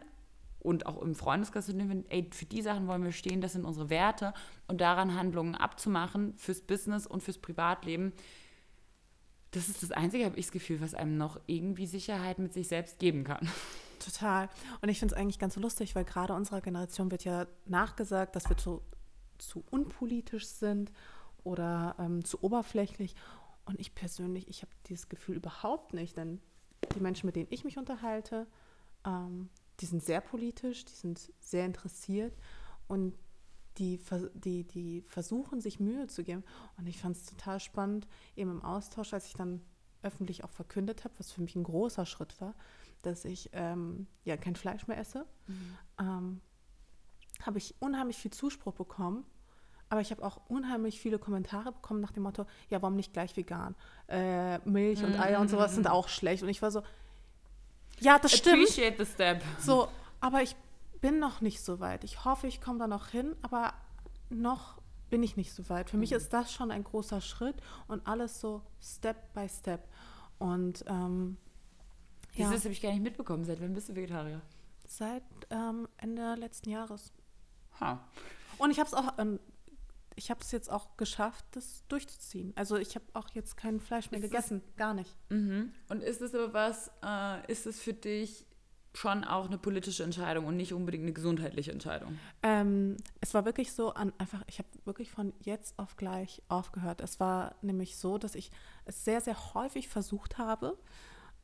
und auch im Freundeskreis zu nehmen, ey, für die Sachen wollen wir stehen, das sind unsere Werte und daran Handlungen abzumachen fürs Business und fürs Privatleben das ist das Einzige, habe ich das Gefühl, was einem noch irgendwie Sicherheit mit sich selbst geben kann. Total. Und ich finde es eigentlich ganz lustig, weil gerade unserer Generation wird ja nachgesagt, dass wir zu, zu unpolitisch sind oder ähm, zu oberflächlich. Und ich persönlich, ich habe dieses Gefühl überhaupt nicht, denn die Menschen, mit denen ich mich unterhalte, ähm, die sind sehr politisch, die sind sehr interessiert und die, die, die versuchen, sich Mühe zu geben. Und ich fand es total spannend, eben im Austausch, als ich dann öffentlich auch verkündet habe, was für mich ein großer Schritt war, dass ich ähm, ja kein Fleisch mehr esse, mhm. ähm, habe ich unheimlich viel Zuspruch bekommen. Aber ich habe auch unheimlich viele Kommentare bekommen nach dem Motto, ja, warum nicht gleich vegan? Äh, Milch und Eier und sowas sind mhm. auch schlecht. Und ich war so, ja, das stimmt. Appreciate the step. So, aber ich bin noch nicht so weit. Ich hoffe, ich komme da noch hin, aber noch bin ich nicht so weit. Für mhm. mich ist das schon ein großer Schritt und alles so Step by Step. Und ähm, ja. Dieses habe ich gar nicht mitbekommen. Seit wann bist du Vegetarier? Seit ähm, Ende letzten Jahres. Ha. Und ich habe es auch, ähm, ich habe es jetzt auch geschafft, das durchzuziehen. Also ich habe auch jetzt kein Fleisch mehr ist gegessen, das, gar nicht. Mhm. Und ist es aber was, äh, ist es für dich schon auch eine politische Entscheidung und nicht unbedingt eine gesundheitliche Entscheidung? Ähm, es war wirklich so, an, einfach, ich habe wirklich von jetzt auf gleich aufgehört. Es war nämlich so, dass ich es sehr, sehr häufig versucht habe,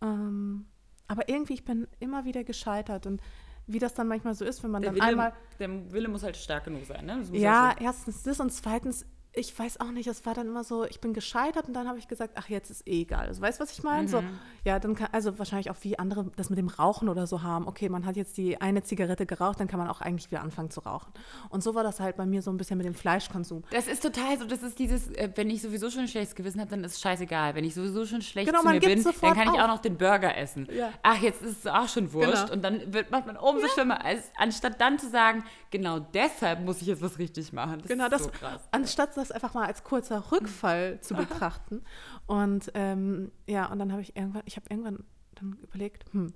ähm, aber irgendwie, ich bin immer wieder gescheitert und wie das dann manchmal so ist, wenn man der dann Wille, einmal. Der Wille muss halt stark genug sein, ne? Ja, erstens das und zweitens ich weiß auch nicht, es war dann immer so, ich bin gescheitert und dann habe ich gesagt, ach, jetzt ist eh egal. Also, weißt du, was ich meine? Mhm. So, ja, dann kann, also wahrscheinlich auch wie andere das mit dem Rauchen oder so haben. Okay, man hat jetzt die eine Zigarette geraucht, dann kann man auch eigentlich wieder anfangen zu rauchen. Und so war das halt bei mir so ein bisschen mit dem Fleischkonsum. Das ist total so, das ist dieses, äh, wenn ich sowieso schon ein schlechtes Gewissen habe, dann ist es scheißegal. Wenn ich sowieso schon schlecht genau, zu mir bin, dann kann ich auch noch den Burger essen. Ja. Ach, jetzt ist es auch schon wurscht. Genau. Und dann wird, macht man umso ja. schlimmer, als, anstatt dann zu sagen, genau deshalb muss ich jetzt was richtig machen. Das genau, ist das, so krass. Anstatt das einfach mal als kurzer Rückfall zu betrachten. Und ähm, ja, und dann habe ich irgendwann, ich habe irgendwann dann überlegt, hm,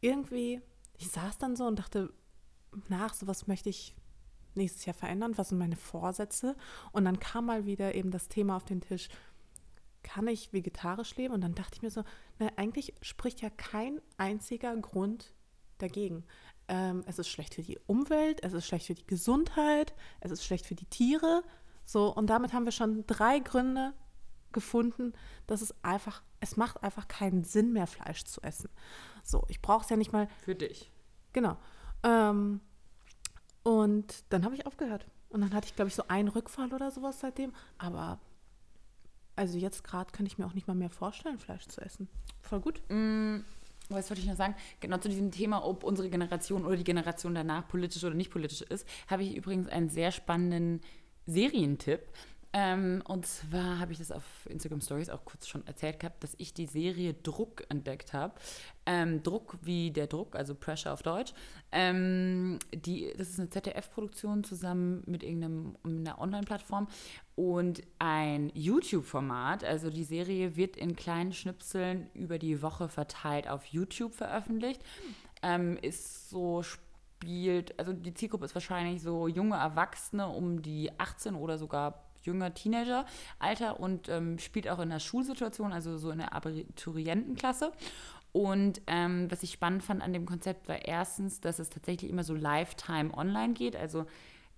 irgendwie, ich saß dann so und dachte nach, so was möchte ich nächstes Jahr verändern, was sind meine Vorsätze? Und dann kam mal wieder eben das Thema auf den Tisch, kann ich vegetarisch leben? Und dann dachte ich mir so, na, eigentlich spricht ja kein einziger Grund dagegen ähm, es ist schlecht für die Umwelt, es ist schlecht für die Gesundheit, es ist schlecht für die Tiere. So, und damit haben wir schon drei Gründe gefunden, dass es einfach, es macht einfach keinen Sinn mehr, Fleisch zu essen. So, ich brauche es ja nicht mal. Für dich. Genau. Ähm, und dann habe ich aufgehört. Und dann hatte ich, glaube ich, so einen Rückfall oder sowas seitdem. Aber also jetzt gerade könnte ich mir auch nicht mal mehr vorstellen, Fleisch zu essen. Voll gut. Mm, was wollte ich noch sagen? Genau zu diesem Thema, ob unsere Generation oder die Generation danach politisch oder nicht politisch ist, habe ich übrigens einen sehr spannenden Serientipp. Ähm, und zwar habe ich das auf Instagram Stories auch kurz schon erzählt gehabt, dass ich die Serie Druck entdeckt habe. Ähm, Druck wie der Druck, also Pressure auf Deutsch. Ähm, die, das ist eine ZDF-Produktion zusammen mit irgendeiner Online-Plattform und ein YouTube-Format. Also die Serie wird in kleinen Schnipseln über die Woche verteilt auf YouTube veröffentlicht. Ähm, ist so spielt, also die Zielgruppe ist wahrscheinlich so junge Erwachsene um die 18 oder sogar jünger Teenager-Alter und ähm, spielt auch in der Schulsituation, also so in der Abiturientenklasse. Und ähm, was ich spannend fand an dem Konzept war erstens, dass es tatsächlich immer so Lifetime online geht. Also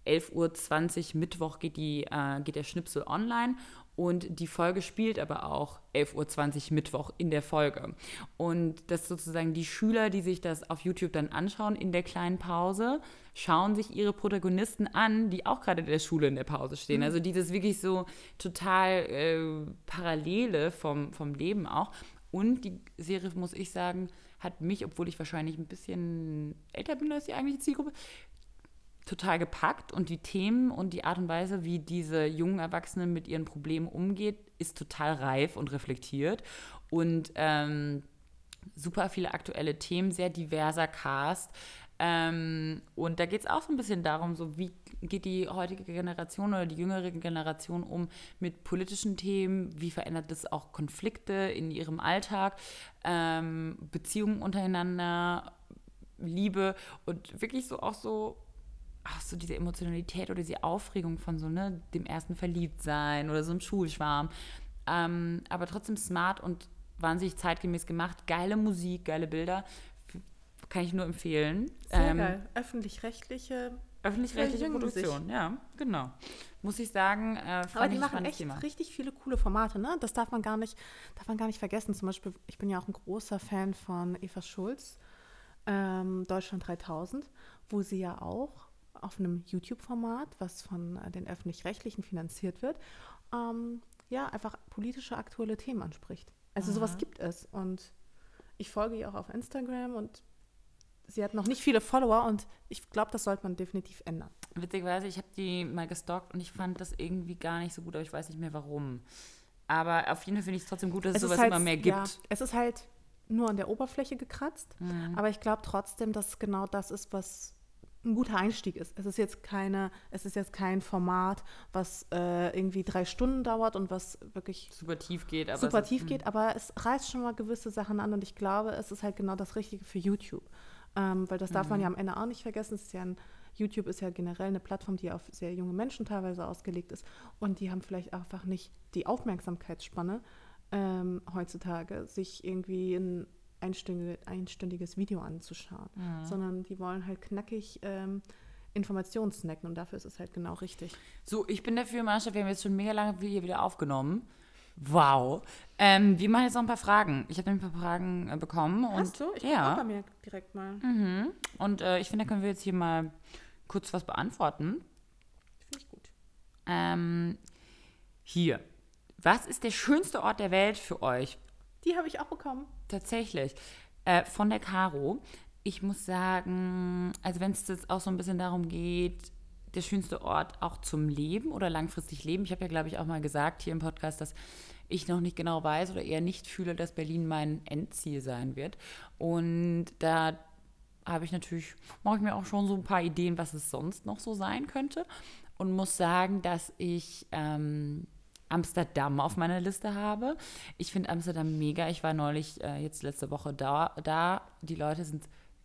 11.20 Uhr Mittwoch geht, die, äh, geht der Schnipsel online und die Folge spielt aber auch 11.20 Uhr Mittwoch in der Folge. Und das sozusagen die Schüler, die sich das auf YouTube dann anschauen in der kleinen Pause, schauen sich ihre Protagonisten an, die auch gerade in der Schule in der Pause stehen. Mhm. Also dieses wirklich so total äh, Parallele vom, vom Leben auch. Und die Serie, muss ich sagen, hat mich, obwohl ich wahrscheinlich ein bisschen älter bin als die eigentliche Zielgruppe, total gepackt und die Themen und die Art und Weise, wie diese jungen Erwachsenen mit ihren Problemen umgeht, ist total reif und reflektiert. Und ähm, super viele aktuelle Themen, sehr diverser Cast. Ähm, und da geht es auch so ein bisschen darum, so wie geht die heutige Generation oder die jüngere Generation um mit politischen Themen, wie verändert das auch Konflikte in ihrem Alltag, ähm, Beziehungen untereinander, Liebe und wirklich so auch so ach, so diese Emotionalität oder diese Aufregung von so ne, dem ersten Verliebtsein oder so einem Schulschwarm. Ähm, aber trotzdem smart und wahnsinnig zeitgemäß gemacht. Geile Musik, geile Bilder. Kann ich nur empfehlen. Sehr ähm, geil. Öffentlich-rechtliche. Öffentlich-rechtliche Produktion, ja, genau. Muss ich sagen. Äh, Aber die machen echt Thema. richtig viele coole Formate, ne? Das darf man gar nicht, darf man gar nicht vergessen. Zum Beispiel, ich bin ja auch ein großer Fan von Eva Schulz, ähm, Deutschland 3000, wo sie ja auch auf einem YouTube-Format, was von äh, den öffentlich-rechtlichen finanziert wird, ähm, ja, einfach politische aktuelle Themen anspricht. Also Aha. sowas gibt es. Und ich folge ihr auch auf Instagram und sie hat noch nicht viele Follower und ich glaube, das sollte man definitiv ändern. Witzigerweise, ich habe die mal gestalkt und ich fand das irgendwie gar nicht so gut, aber ich weiß nicht mehr warum. Aber auf jeden Fall finde ich es trotzdem gut, dass es, es sowas halt, immer mehr gibt. Ja, es ist halt nur an der Oberfläche gekratzt, mhm. aber ich glaube trotzdem, dass genau das ist, was ein guter Einstieg ist. Es ist jetzt keine, es ist jetzt kein Format, was äh, irgendwie drei Stunden dauert und was wirklich super tief geht. Aber super tief geht, aber es reißt schon mal gewisse Sachen an und ich glaube, es ist halt genau das Richtige für YouTube. Ähm, weil das darf mhm. man ja am Ende auch nicht vergessen. Es ist ja ein, YouTube ist ja generell eine Plattform, die auf sehr junge Menschen teilweise ausgelegt ist und die haben vielleicht einfach nicht die Aufmerksamkeitsspanne ähm, heutzutage, sich irgendwie ein einstündiges, einstündiges Video anzuschauen, mhm. sondern die wollen halt knackig ähm, Informationen snacken und dafür ist es halt genau richtig. So, ich bin dafür, Marsha, wir haben jetzt schon mega lange hier wieder aufgenommen. Wow. Ähm, wir machen jetzt noch ein paar Fragen. Ich habe ein paar Fragen äh, bekommen. Hast und, du? Ich ja. bei mir direkt mal. Mhm. Und äh, ich finde, da können wir jetzt hier mal kurz was beantworten. Finde ich gut. Ähm, hier. Was ist der schönste Ort der Welt für euch? Die habe ich auch bekommen. Tatsächlich. Äh, von der Caro. Ich muss sagen, also wenn es jetzt auch so ein bisschen darum geht, der schönste Ort auch zum Leben oder langfristig leben. Ich habe ja, glaube ich, auch mal gesagt hier im Podcast, dass ich noch nicht genau weiß oder eher nicht fühle, dass Berlin mein Endziel sein wird. Und da habe ich natürlich, mache ich mir auch schon so ein paar Ideen, was es sonst noch so sein könnte. Und muss sagen, dass ich ähm, Amsterdam auf meiner Liste habe. Ich finde Amsterdam mega. Ich war neulich, äh, jetzt letzte Woche da, da. Die Leute sind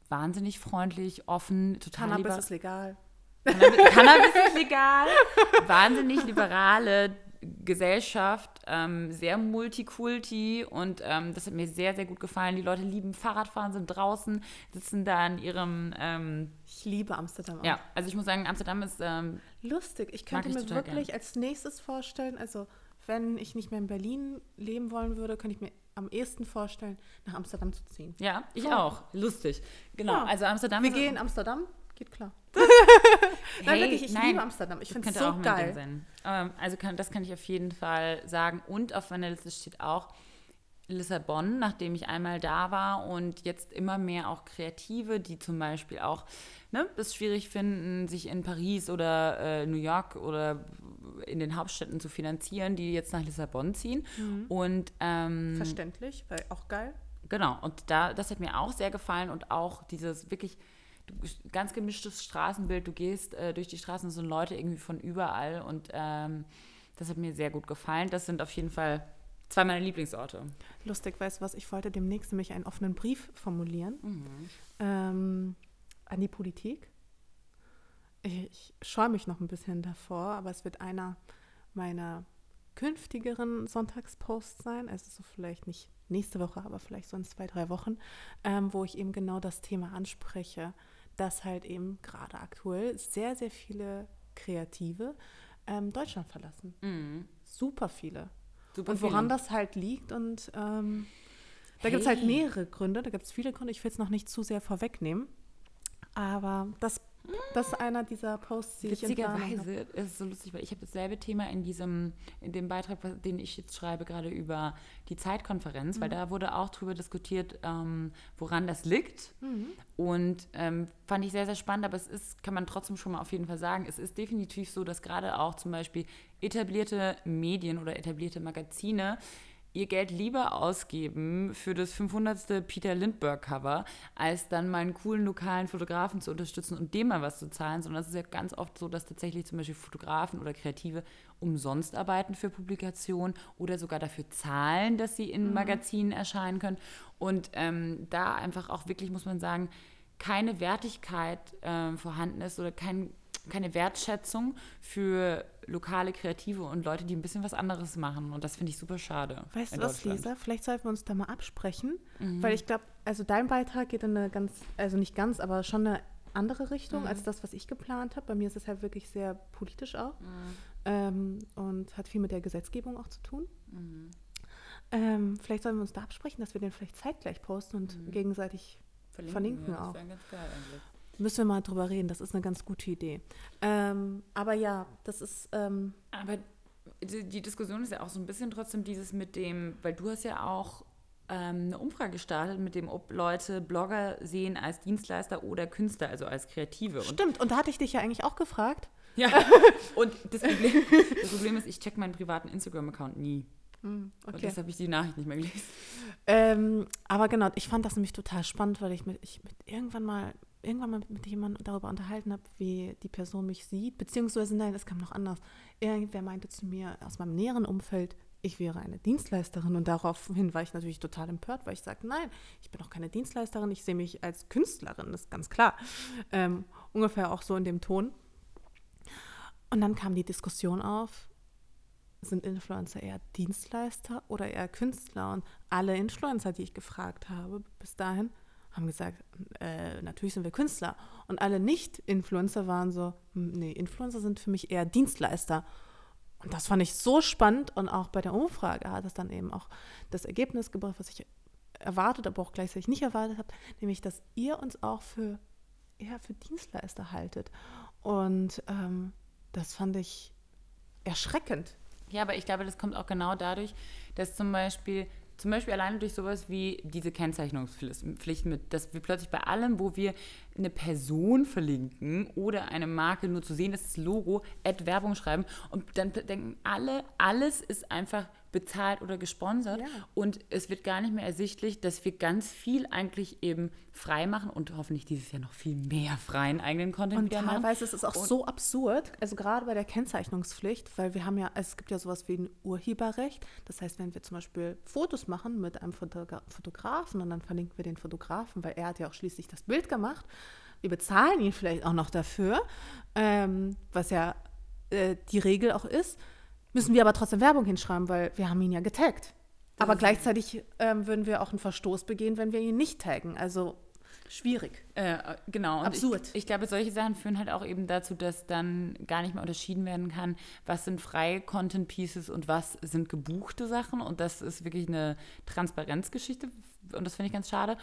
wahnsinnig freundlich, offen, total Cannabis lieber. ist legal. Cannabis, Cannabis ist legal. <laughs> Wahnsinnig liberale Gesellschaft, ähm, sehr multikulti und ähm, das hat mir sehr, sehr gut gefallen. Die Leute lieben Fahrradfahren, sind draußen, sitzen da in ihrem. Ähm, ich liebe Amsterdam auch. Ja, also ich muss sagen, Amsterdam ist. Ähm, Lustig. Ich könnte ich mir wirklich gern. als nächstes vorstellen, also wenn ich nicht mehr in Berlin leben wollen würde, könnte ich mir am ehesten vorstellen, nach Amsterdam zu ziehen. Ja, ich so. auch. Lustig. Genau. Ja. Also Amsterdam. Wir gehen Amsterdam. Geht klar. <laughs> nein, wirklich, ich nein, liebe Amsterdam. Ich finde es so geil. Ähm, also kann, das kann ich auf jeden Fall sagen. Und auf meiner Liste steht auch Lissabon, nachdem ich einmal da war und jetzt immer mehr auch Kreative, die zum Beispiel auch ne, es schwierig finden, sich in Paris oder äh, New York oder in den Hauptstädten zu finanzieren, die jetzt nach Lissabon ziehen. Mhm. Und ähm, verständlich, weil auch geil. Genau, und da, das hat mir auch sehr gefallen und auch dieses wirklich ganz gemischtes Straßenbild. Du gehst äh, durch die Straßen, es sind Leute irgendwie von überall und ähm, das hat mir sehr gut gefallen. Das sind auf jeden Fall zwei meiner Lieblingsorte. Lustig, weißt du was? Ich wollte demnächst nämlich einen offenen Brief formulieren mhm. ähm, an die Politik. Ich, ich scheue mich noch ein bisschen davor, aber es wird einer meiner künftigeren Sonntagsposts sein, also so vielleicht nicht nächste Woche, aber vielleicht so in zwei, drei Wochen, ähm, wo ich eben genau das Thema anspreche, dass halt eben gerade aktuell sehr, sehr viele Kreative ähm, Deutschland verlassen. Mhm. Super viele. Super und woran viele. das halt liegt und ähm, da Hey. gibt es halt mehrere Gründe, da gibt es viele Gründe, ich will es noch nicht zu sehr vorwegnehmen, aber das, das ist einer dieser Posts, die ich. Witzigerweise ist es so lustig, weil ich habe dasselbe Thema in diesem, in dem Beitrag, den ich jetzt schreibe, gerade über die Zeitkonferenz, Mhm. weil da wurde auch drüber diskutiert, ähm, woran das liegt. Mhm. Und ähm, fand ich sehr, sehr spannend, aber es ist, kann man trotzdem schon mal auf jeden Fall sagen, es ist definitiv so, dass gerade auch zum Beispiel etablierte Medien oder etablierte Magazine ihr Geld lieber ausgeben für das 500. Peter Lindbergh-Cover, als dann mal einen coolen lokalen Fotografen zu unterstützen und dem mal was zu zahlen, sondern es ist ja ganz oft so, dass tatsächlich zum Beispiel Fotografen oder Kreative umsonst arbeiten für Publikationen oder sogar dafür zahlen, dass sie in Magazinen erscheinen können. Und ähm, da einfach auch wirklich, muss man sagen, keine Wertigkeit ähm, vorhanden ist oder kein, keine Wertschätzung für lokale Kreative und Leute, die ein bisschen was anderes machen. Und das finde ich super schade. Weißt du was. Lisa? Vielleicht sollten wir uns da mal absprechen, Mhm. weil ich glaube, also dein Beitrag geht in eine ganz, also nicht ganz, aber schon eine andere Richtung Mhm. als das, was ich geplant habe. Bei mir ist es halt wirklich sehr politisch auch Mhm. ähm, und hat viel mit der Gesetzgebung auch zu tun. Mhm. Ähm, vielleicht sollen wir uns da absprechen, dass wir den vielleicht zeitgleich posten und Mhm. gegenseitig Verlinken ja, auch. Das wäre ganz geil eigentlich. Müssen wir mal drüber reden. Das ist eine ganz gute Idee. Ähm, aber ja, das ist ähm, Aber die, die Diskussion ist ja auch so ein bisschen trotzdem dieses mit dem, weil du hast ja auch ähm, eine Umfrage gestartet mit dem, ob Leute Blogger sehen als Dienstleister oder Künstler, also als Kreative. Und, stimmt. Und da hatte ich dich ja eigentlich auch gefragt. ja, und das Problem, <laughs> das Problem ist, ich check meinen privaten Instagram-Account nie. Und Okay. deshalb habe ich die Nachricht nicht mehr gelesen. Ähm, aber genau, ich fand das nämlich total spannend, weil ich mit, ich mit irgendwann mal irgendwann mal mit jemandem darüber unterhalten habe, wie die Person mich sieht, beziehungsweise nein, es kam noch anders. Irgendwer meinte zu mir aus meinem näheren Umfeld, ich wäre eine Dienstleisterin und daraufhin war ich natürlich total empört, weil ich sagte, nein, ich bin auch keine Dienstleisterin, ich sehe mich als Künstlerin, das ist ganz klar. Ähm, ungefähr auch so in dem Ton. Und dann kam die Diskussion auf, sind Influencer eher Dienstleister oder eher Künstler? Und alle Influencer, die ich gefragt habe bis dahin, haben gesagt, äh, natürlich sind wir Künstler. Und alle Nicht-Influencer waren so, "Hm, nee, Influencer sind für mich eher Dienstleister. Und das fand ich so spannend und auch bei der Umfrage hat es dann eben auch das Ergebnis gebracht, was ich erwartet, aber auch gleichzeitig nicht erwartet habe, nämlich, dass ihr uns auch für eher für Dienstleister haltet. Und ähm, das fand ich erschreckend. Ja, aber ich glaube, das kommt auch genau dadurch, dass zum Beispiel, zum Beispiel alleine durch sowas wie diese Kennzeichnungspflicht mit, dass wir plötzlich bei allem, wo wir eine Person verlinken oder eine Marke nur zu sehen ist, das Logo, Ad Werbung schreiben und dann denken alle, alles ist einfach bezahlt oder gesponsert Ja. und es wird gar nicht mehr ersichtlich, dass wir ganz viel eigentlich eben frei machen und hoffentlich dieses Jahr noch viel mehr freien eigenen Content Und wieder machen. teilweise ist es auch Und- so absurd, also gerade bei der Kennzeichnungspflicht, weil wir haben ja, es gibt ja sowas wie ein Urheberrecht. Das heißt, wenn wir zum Beispiel Fotos machen mit einem Fotogra Fotografen und dann verlinken wir den Fotografen, weil er hat ja auch schließlich das Bild gemacht. Wir bezahlen ihn vielleicht auch noch dafür, ähm, was ja äh, die Regel auch ist. Müssen wir aber trotzdem Werbung hinschreiben, weil wir haben ihn ja getaggt. Aber gleichzeitig ähm, würden wir auch einen Verstoß begehen, wenn wir ihn nicht taggen. Also schwierig. Äh, genau. Und Absurd. Ich, ich glaube, solche Sachen führen halt auch eben dazu, dass dann gar nicht mehr unterschieden werden kann, was sind freie Content Pieces und was sind gebuchte Sachen. Und das ist wirklich eine Transparenzgeschichte. Und das finde ich ganz schade.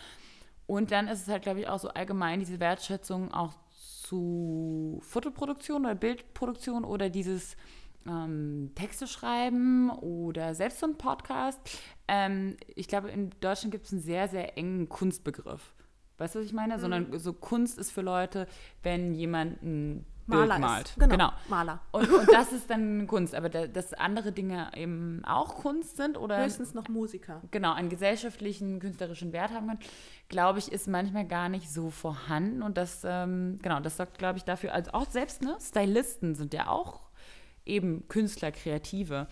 Und dann ist es halt, glaube ich, auch so allgemein diese Wertschätzung auch zu Fotoproduktion oder Bildproduktion oder dieses ähm, Texte schreiben oder selbst so ein Podcast. Ähm, ich glaube, in Deutschland gibt es einen sehr, sehr engen Kunstbegriff. Weißt du, was ich meine? Sondern so Kunst ist für Leute, wenn jemand ein Maler Bild ist. malt. Genau, Maler. Und, und das ist dann Kunst. Aber da, dass andere Dinge eben auch Kunst sind oder Höchstens noch Musiker. genau einen gesellschaftlichen, künstlerischen Wert haben können, glaube ich, ist manchmal gar nicht so vorhanden. Und das, ähm, genau, das sorgt, glaube ich, dafür, also auch selbst, ne, Stylisten sind ja auch eben Künstler, Kreative.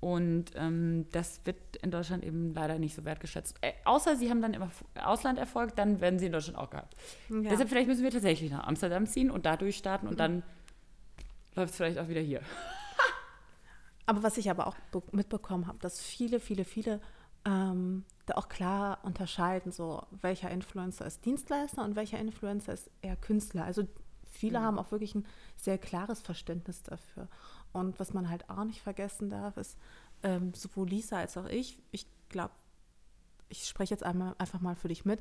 Und ähm, das wird in Deutschland eben leider nicht so wertgeschätzt. Äh, außer sie haben dann im Auslanderfolg, dann werden sie in Deutschland auch gehabt. Ja. Deshalb vielleicht müssen wir tatsächlich nach Amsterdam ziehen und da durchstarten und dann läuft es vielleicht auch wieder hier. <laughs> aber was ich aber auch mitbekommen habe, dass viele, viele, viele ähm, da auch klar unterscheiden, so welcher Influencer ist Dienstleister und welcher Influencer ist eher Künstler. Also viele mhm. haben auch wirklich ein sehr klares Verständnis dafür. Und was man halt auch nicht vergessen darf, ist, ähm, sowohl Lisa als auch ich, ich glaube, ich spreche jetzt einmal einfach mal für dich mit,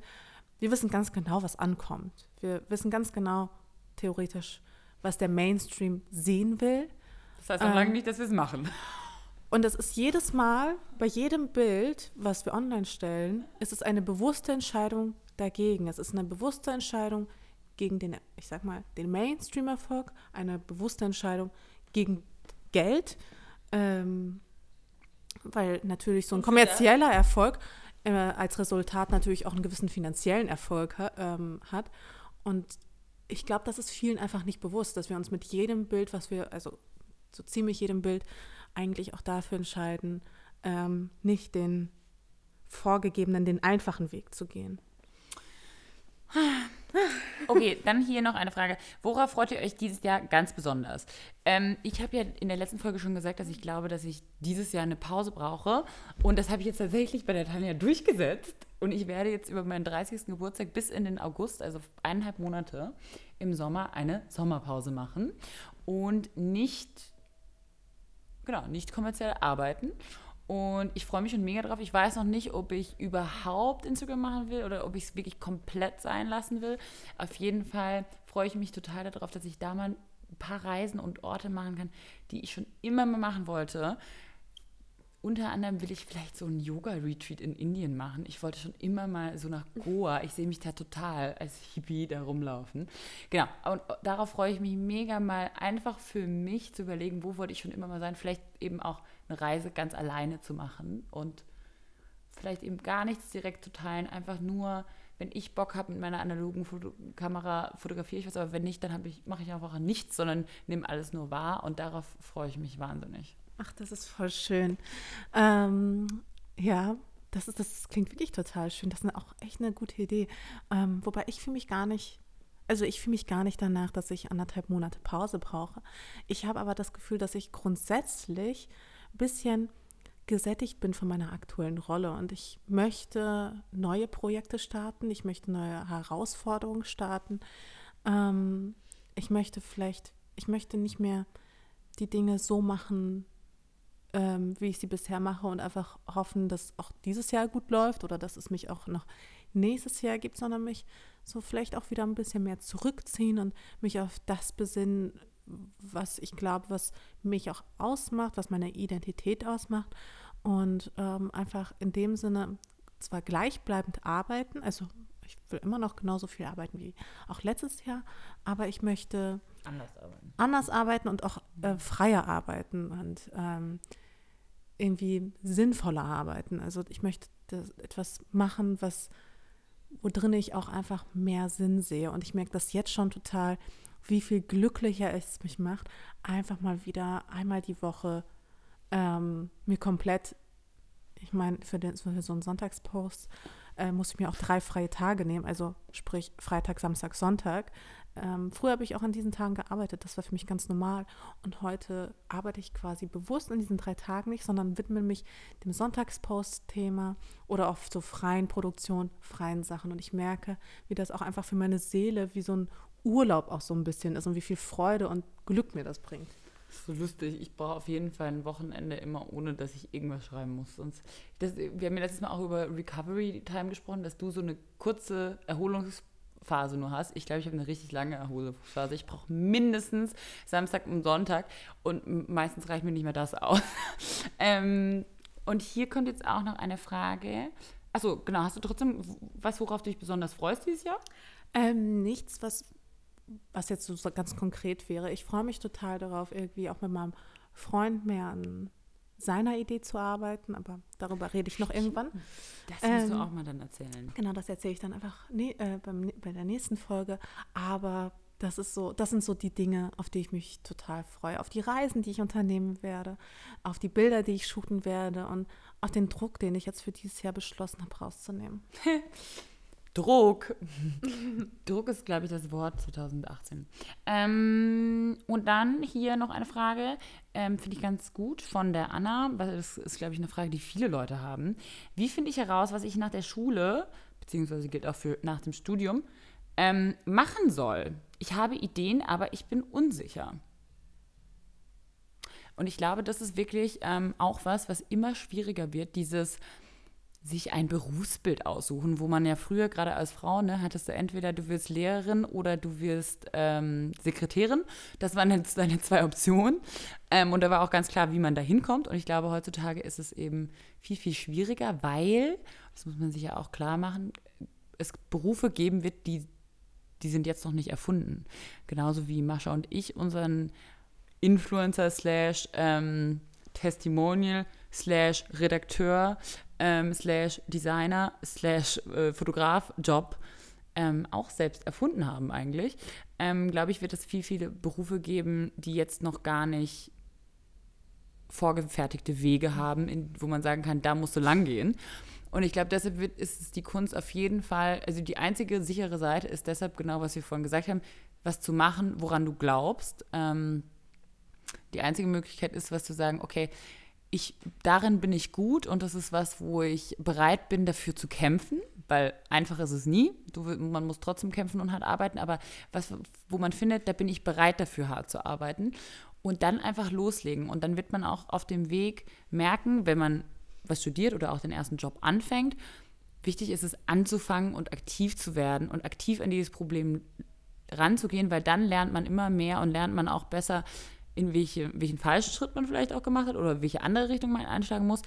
wir wissen ganz genau, was ankommt. Wir wissen ganz genau, theoretisch, was der Mainstream sehen will. Das heißt noch ähm, lange nicht, dass wir es machen. Und das ist jedes Mal, bei jedem Bild, was wir online stellen, ist es eine bewusste Entscheidung dagegen. Es ist eine bewusste Entscheidung gegen den, ich sag mal, den Mainstream-Erfolg, eine bewusste Entscheidung gegen Geld, ähm, weil natürlich so ein kommerzieller Erfolg äh, als Resultat natürlich auch einen gewissen finanziellen Erfolg ähm, hat. Und ich glaube, das ist vielen einfach nicht bewusst, dass wir uns mit jedem Bild, was wir, also so ziemlich jedem Bild, eigentlich auch dafür entscheiden, ähm, nicht den vorgegebenen, den einfachen Weg zu gehen. Okay, dann hier noch eine Frage. Worauf freut ihr euch dieses Jahr ganz besonders? Ähm, ich habe ja in der letzten Folge schon gesagt, dass ich glaube, dass ich dieses Jahr eine Pause brauche. Und das habe ich jetzt tatsächlich bei der Tanja durchgesetzt. Und ich werde jetzt über meinen 30. Geburtstag bis in den August, also eineinhalb Monate im Sommer, eine Sommerpause machen. Und nicht, genau, nicht kommerziell arbeiten. Und ich freue mich schon mega drauf. Ich weiß noch nicht, ob ich überhaupt Instagram machen will oder ob ich es wirklich komplett sein lassen will. Auf jeden Fall freue ich mich total darauf, dass ich da mal ein paar Reisen und Orte machen kann, die ich schon immer mal machen wollte. Unter anderem will ich vielleicht so einen Yoga-Retreat in Indien machen. Ich wollte schon immer mal so nach Goa. Ich sehe mich da total als Hippie da rumlaufen. Genau, und darauf freue ich mich mega mal einfach für mich zu überlegen, wo wollte ich schon immer mal sein. Vielleicht eben auch eine Reise ganz alleine zu machen und vielleicht eben gar nichts direkt zu teilen, einfach nur, wenn ich Bock habe mit meiner analogen Foto Kamera, fotografiere ich was, aber wenn nicht, dann ich, mache ich einfach nichts, sondern nehme alles nur wahr und darauf freue ich mich wahnsinnig. Ach, das ist voll schön. Ähm, ja, das, ist, das klingt wirklich total schön. Das ist auch echt eine gute Idee. Ähm, wobei ich fühle mich gar nicht also ich fühle mich gar nicht danach, dass ich anderthalb Monate Pause brauche. Ich habe aber das Gefühl, dass ich grundsätzlich bisschen gesättigt bin von meiner aktuellen Rolle und ich möchte neue Projekte starten, ich möchte neue Herausforderungen starten. Ähm, ich möchte vielleicht, ich möchte nicht mehr die Dinge so machen, ähm, wie ich sie bisher mache und einfach hoffen, dass auch dieses Jahr gut läuft oder dass es mich auch noch nächstes Jahr gibt, sondern mich so vielleicht auch wieder ein bisschen mehr zurückziehen und mich auf das besinnen, was ich glaube, was mich auch ausmacht, was meine Identität ausmacht. Und ähm, einfach in dem Sinne zwar gleichbleibend arbeiten, also ich will immer noch genauso viel arbeiten wie auch letztes Jahr, aber ich möchte anders arbeiten, anders arbeiten und auch äh, freier arbeiten und ähm, irgendwie sinnvoller arbeiten. Also ich möchte etwas machen, was wo drin ich auch einfach mehr Sinn sehe. Und ich merke das jetzt schon total, wie viel glücklicher es mich macht, einfach mal wieder einmal die Woche ähm, mir komplett, ich meine, für, für so einen Sonntagspost äh, muss ich mir auch drei freie Tage nehmen, also sprich Freitag, Samstag, Sonntag. Ähm, früher habe ich auch an diesen Tagen gearbeitet, das war für mich ganz normal. Und heute arbeite ich quasi bewusst an diesen drei Tagen nicht, sondern widme mich dem Sonntagspost-Thema oder auch so freien Produktionen, freien Sachen. Und ich merke, wie das auch einfach für meine Seele wie so ein Urlaub auch so ein bisschen ist und wie viel Freude und Glück mir das bringt. Das ist so lustig. Ich brauche auf jeden Fall ein Wochenende immer, ohne dass ich irgendwas schreiben muss. Sonst, das, wir haben ja letztes Mal auch über Recovery Time gesprochen, dass du so eine kurze Erholungsphase nur hast. Ich glaube, ich habe eine richtig lange Erholungsphase. Ich brauche mindestens Samstag und Sonntag und meistens reicht mir nicht mehr das aus. <laughs> ähm, und hier kommt jetzt auch noch eine Frage. Achso, genau. Hast du trotzdem was, worauf du dich besonders freust dieses Jahr? Ähm, nichts, was was jetzt so ganz konkret wäre, ich freue mich total darauf, irgendwie auch mit meinem Freund mehr an seiner Idee zu arbeiten, aber darüber rede ich noch irgendwann. Das musst ähm, du auch mal dann erzählen. Genau, das erzähle ich dann einfach nee, äh, beim, bei der nächsten Folge. Aber das ist so, das sind so die Dinge, auf die ich mich total freue. Auf die Reisen, die ich unternehmen werde, auf die Bilder, die ich shooten werde und auf den Druck, den ich jetzt für dieses Jahr beschlossen habe, rauszunehmen. <laughs> Druck. <laughs> Druck ist, glaube ich, das Wort 2018. Ähm, und dann hier noch eine Frage, ähm, finde ich ganz gut von der Anna, weil das ist, glaube ich, eine Frage, die viele Leute haben. Wie finde ich heraus, was ich nach der Schule, beziehungsweise gilt auch für nach dem Studium, ähm, machen soll? Ich habe Ideen, aber ich bin unsicher. Und ich glaube, das ist wirklich ähm, auch was, was immer schwieriger wird, dieses sich ein Berufsbild aussuchen, wo man ja früher gerade als Frau, ne, hattest du entweder du wirst Lehrerin oder du wirst ähm, Sekretärin. Das waren jetzt deine zwei Optionen. Ähm, und da war auch ganz klar, wie man da hinkommt. Und ich glaube, heutzutage ist es eben viel, viel schwieriger, weil, das muss man sich ja auch klar machen, es Berufe geben wird, die, die sind jetzt noch nicht erfunden. Genauso wie Mascha und ich unseren Influencer slash ähm, Testimonial slash Redakteur ähm, slash Designer slash äh, Fotograf Job ähm, auch selbst erfunden haben eigentlich, ähm, glaube ich, wird es viel, viele Berufe geben, die jetzt noch gar nicht vorgefertigte Wege haben, in, wo man sagen kann, da musst du lang gehen. Und ich glaube, deshalb wird, ist es die Kunst auf jeden Fall, also die einzige sichere Seite ist deshalb genau, was wir vorhin gesagt haben, was zu machen, woran du glaubst. Ähm, die einzige Möglichkeit ist, was zu sagen, okay, ich, darin bin ich gut und das ist was, wo ich bereit bin, dafür zu kämpfen, weil einfach ist es nie. Du, man muss trotzdem kämpfen und hart arbeiten, aber was, wo man findet, da bin ich bereit dafür, hart zu arbeiten. Und dann einfach loslegen. Und dann wird man auch auf dem Weg merken, wenn man was studiert oder auch den ersten Job anfängt, wichtig ist es anzufangen und aktiv zu werden und aktiv an dieses Problem ranzugehen, weil dann lernt man immer mehr und lernt man auch besser, in welche, welchen falschen Schritt man vielleicht auch gemacht hat oder welche andere Richtung man einschlagen muss.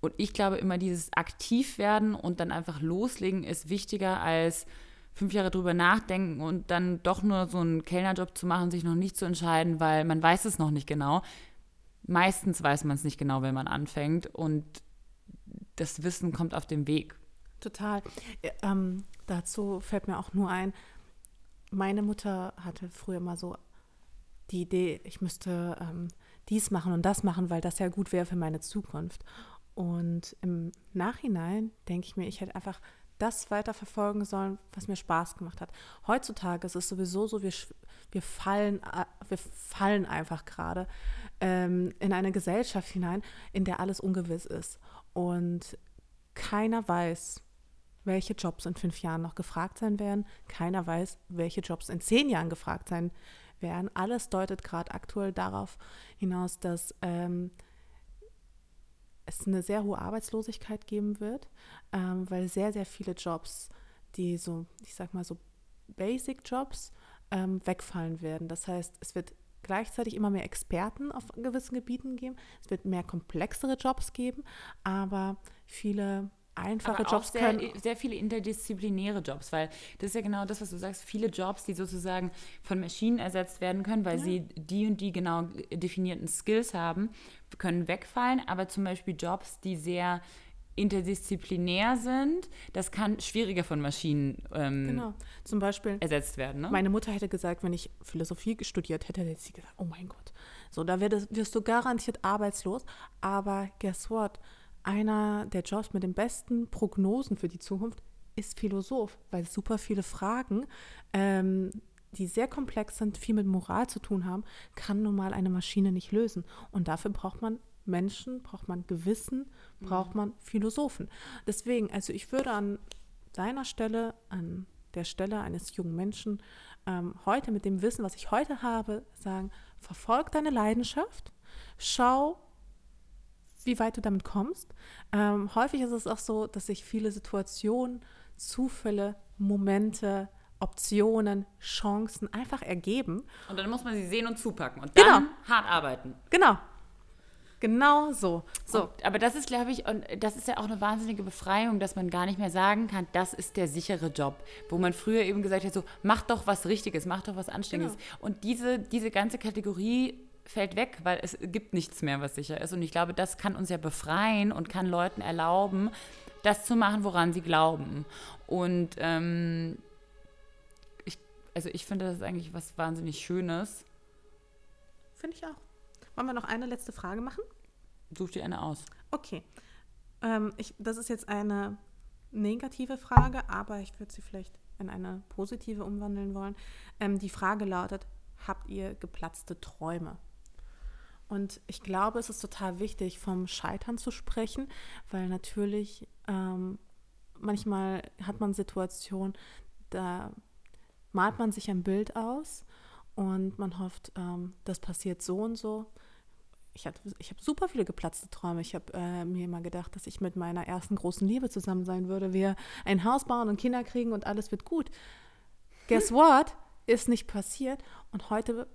Und ich glaube immer, dieses Aktivwerden und dann einfach loslegen ist wichtiger als fünf Jahre drüber nachdenken und dann doch nur so einen Kellnerjob zu machen, sich noch nicht zu entscheiden, weil man weiß es noch nicht genau. Meistens weiß man es nicht genau, wenn man anfängt und das Wissen kommt auf dem Weg. Total. Ähm, dazu fällt mir auch nur ein, meine Mutter hatte früher mal so die Idee, ich müsste ähm, dies machen und das machen, weil das ja gut wäre für meine Zukunft. Und im Nachhinein denke ich mir, ich hätte einfach das weiterverfolgen sollen, was mir Spaß gemacht hat. Heutzutage ist es sowieso so, wir, wir, fallen, äh, wir fallen einfach gerade ähm, in eine Gesellschaft hinein, in der alles ungewiss ist. Und keiner weiß, welche Jobs in fünf Jahren noch gefragt sein werden. Keiner weiß, welche Jobs in zehn Jahren gefragt sein werden. Alles deutet gerade aktuell darauf hinaus, dass ähm, es eine sehr hohe Arbeitslosigkeit geben wird, ähm, weil sehr, sehr viele Jobs, die so, ich sag mal so Basic-Jobs, ähm, wegfallen werden. Das heißt, es wird gleichzeitig immer mehr Experten auf gewissen Gebieten geben. Es wird mehr komplexere Jobs geben, aber viele einfache Aber Jobs sehr, können. Sehr viele interdisziplinäre Jobs, weil das ist ja genau das, was du sagst. Viele Jobs, die sozusagen von Maschinen ersetzt werden können, weil ja. sie die und die genau definierten Skills haben, können wegfallen. Aber zum Beispiel Jobs, die sehr interdisziplinär sind, das kann schwieriger von Maschinen ähm, genau. Zum Beispiel ersetzt werden. Ne? Meine Mutter hätte gesagt, wenn ich Philosophie studiert hätte, hätte sie gesagt, oh mein Gott, so da wirst, wirst du garantiert arbeitslos. Aber guess what? Einer der Jobs mit den besten Prognosen für die Zukunft ist Philosoph, weil super viele Fragen, ähm, die sehr komplex sind, viel mit Moral zu tun haben, kann nun mal eine Maschine nicht lösen. Und dafür braucht man Menschen, braucht man Gewissen, braucht man Philosophen. Deswegen, also ich würde an deiner Stelle, an der Stelle eines jungen Menschen, ähm, heute mit dem Wissen, was ich heute habe, sagen, verfolg deine Leidenschaft, schau, wie weit du damit kommst. Ähm, häufig ist es auch so, dass sich viele Situationen, Zufälle, Momente, Optionen, Chancen einfach ergeben. Und dann muss man sie sehen und zupacken und dann genau. hart arbeiten. Genau. Genau so. so. Und, aber das ist, glaube ich, und das ist ja auch eine wahnsinnige Befreiung, dass man gar nicht mehr sagen kann, das ist der sichere Job. Wo man früher eben gesagt hat, so, mach doch was Richtiges, mach doch was Anständiges. Genau. Und diese, diese ganze Kategorie fällt weg, weil es gibt nichts mehr, was sicher ist. Und ich glaube, das kann uns ja befreien und kann Leuten erlauben, das zu machen, woran sie glauben. Und ähm, ich, also ich finde, das ist eigentlich was wahnsinnig Schönes. Finde ich auch. Wollen wir noch eine letzte Frage machen? Such dir eine aus. Okay. Ähm, ich, das ist jetzt eine negative Frage, aber ich würde sie vielleicht in eine positive umwandeln wollen. Ähm, die Frage lautet, habt ihr geplatzte Träume? Und ich glaube, es ist total wichtig, vom Scheitern zu sprechen, weil natürlich ähm, manchmal hat man Situationen, da malt man sich ein Bild aus und man hofft, ähm, das passiert so und so. Ich, ich habe super viele geplatzte Träume. Ich habe äh, mir immer gedacht, dass ich mit meiner ersten großen Liebe zusammen sein würde. Wir ein Haus bauen und Kinder kriegen und alles wird gut. Guess <laughs> what? Ist nicht passiert. Und heute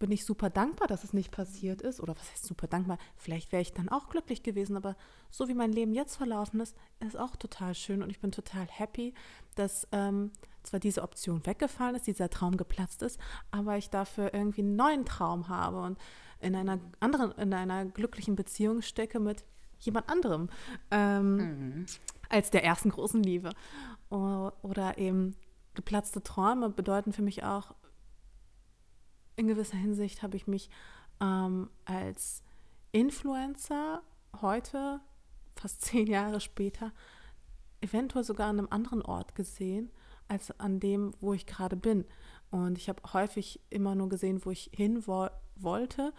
bin ich super dankbar, dass es nicht passiert ist. Oder was heißt super dankbar? Vielleicht wäre ich dann auch glücklich gewesen, aber so wie mein Leben jetzt verlaufen ist, ist auch total schön und ich bin total happy, dass ähm, zwar diese Option weggefallen ist, dieser Traum geplatzt ist, aber ich dafür irgendwie einen neuen Traum habe und in einer anderen, in einer glücklichen Beziehung stecke mit jemand anderem ähm, mhm. als der ersten großen Liebe. Oder eben geplatzte Träume bedeuten für mich auch, in gewisser Hinsicht habe ich mich ähm, als Influencer heute, fast <laughs> zehn Jahre später, eventuell sogar an einem anderen Ort gesehen, als an dem, wo ich gerade bin. Und ich habe häufig immer nur gesehen, wo ich hin wo wollte.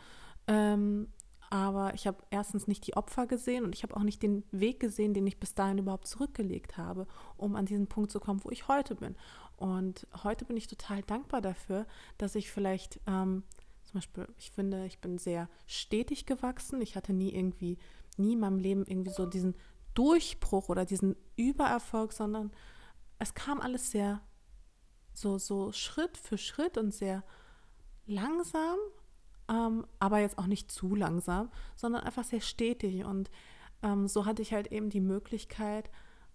Ähm, aber ich habe erstens nicht die Opfer gesehen und ich habe auch nicht den Weg gesehen, den ich bis dahin überhaupt zurückgelegt habe, um an diesen Punkt zu kommen, wo ich heute bin. Und heute bin ich total dankbar dafür, dass ich vielleicht ähm, zum Beispiel, ich finde, ich bin sehr stetig gewachsen. Ich hatte nie irgendwie, nie in meinem Leben irgendwie so diesen Durchbruch oder diesen Übererfolg, sondern es kam alles sehr so, so Schritt für Schritt und sehr langsam, ähm, aber jetzt auch nicht zu langsam, sondern einfach sehr stetig. Und ähm, so hatte ich halt eben die Möglichkeit,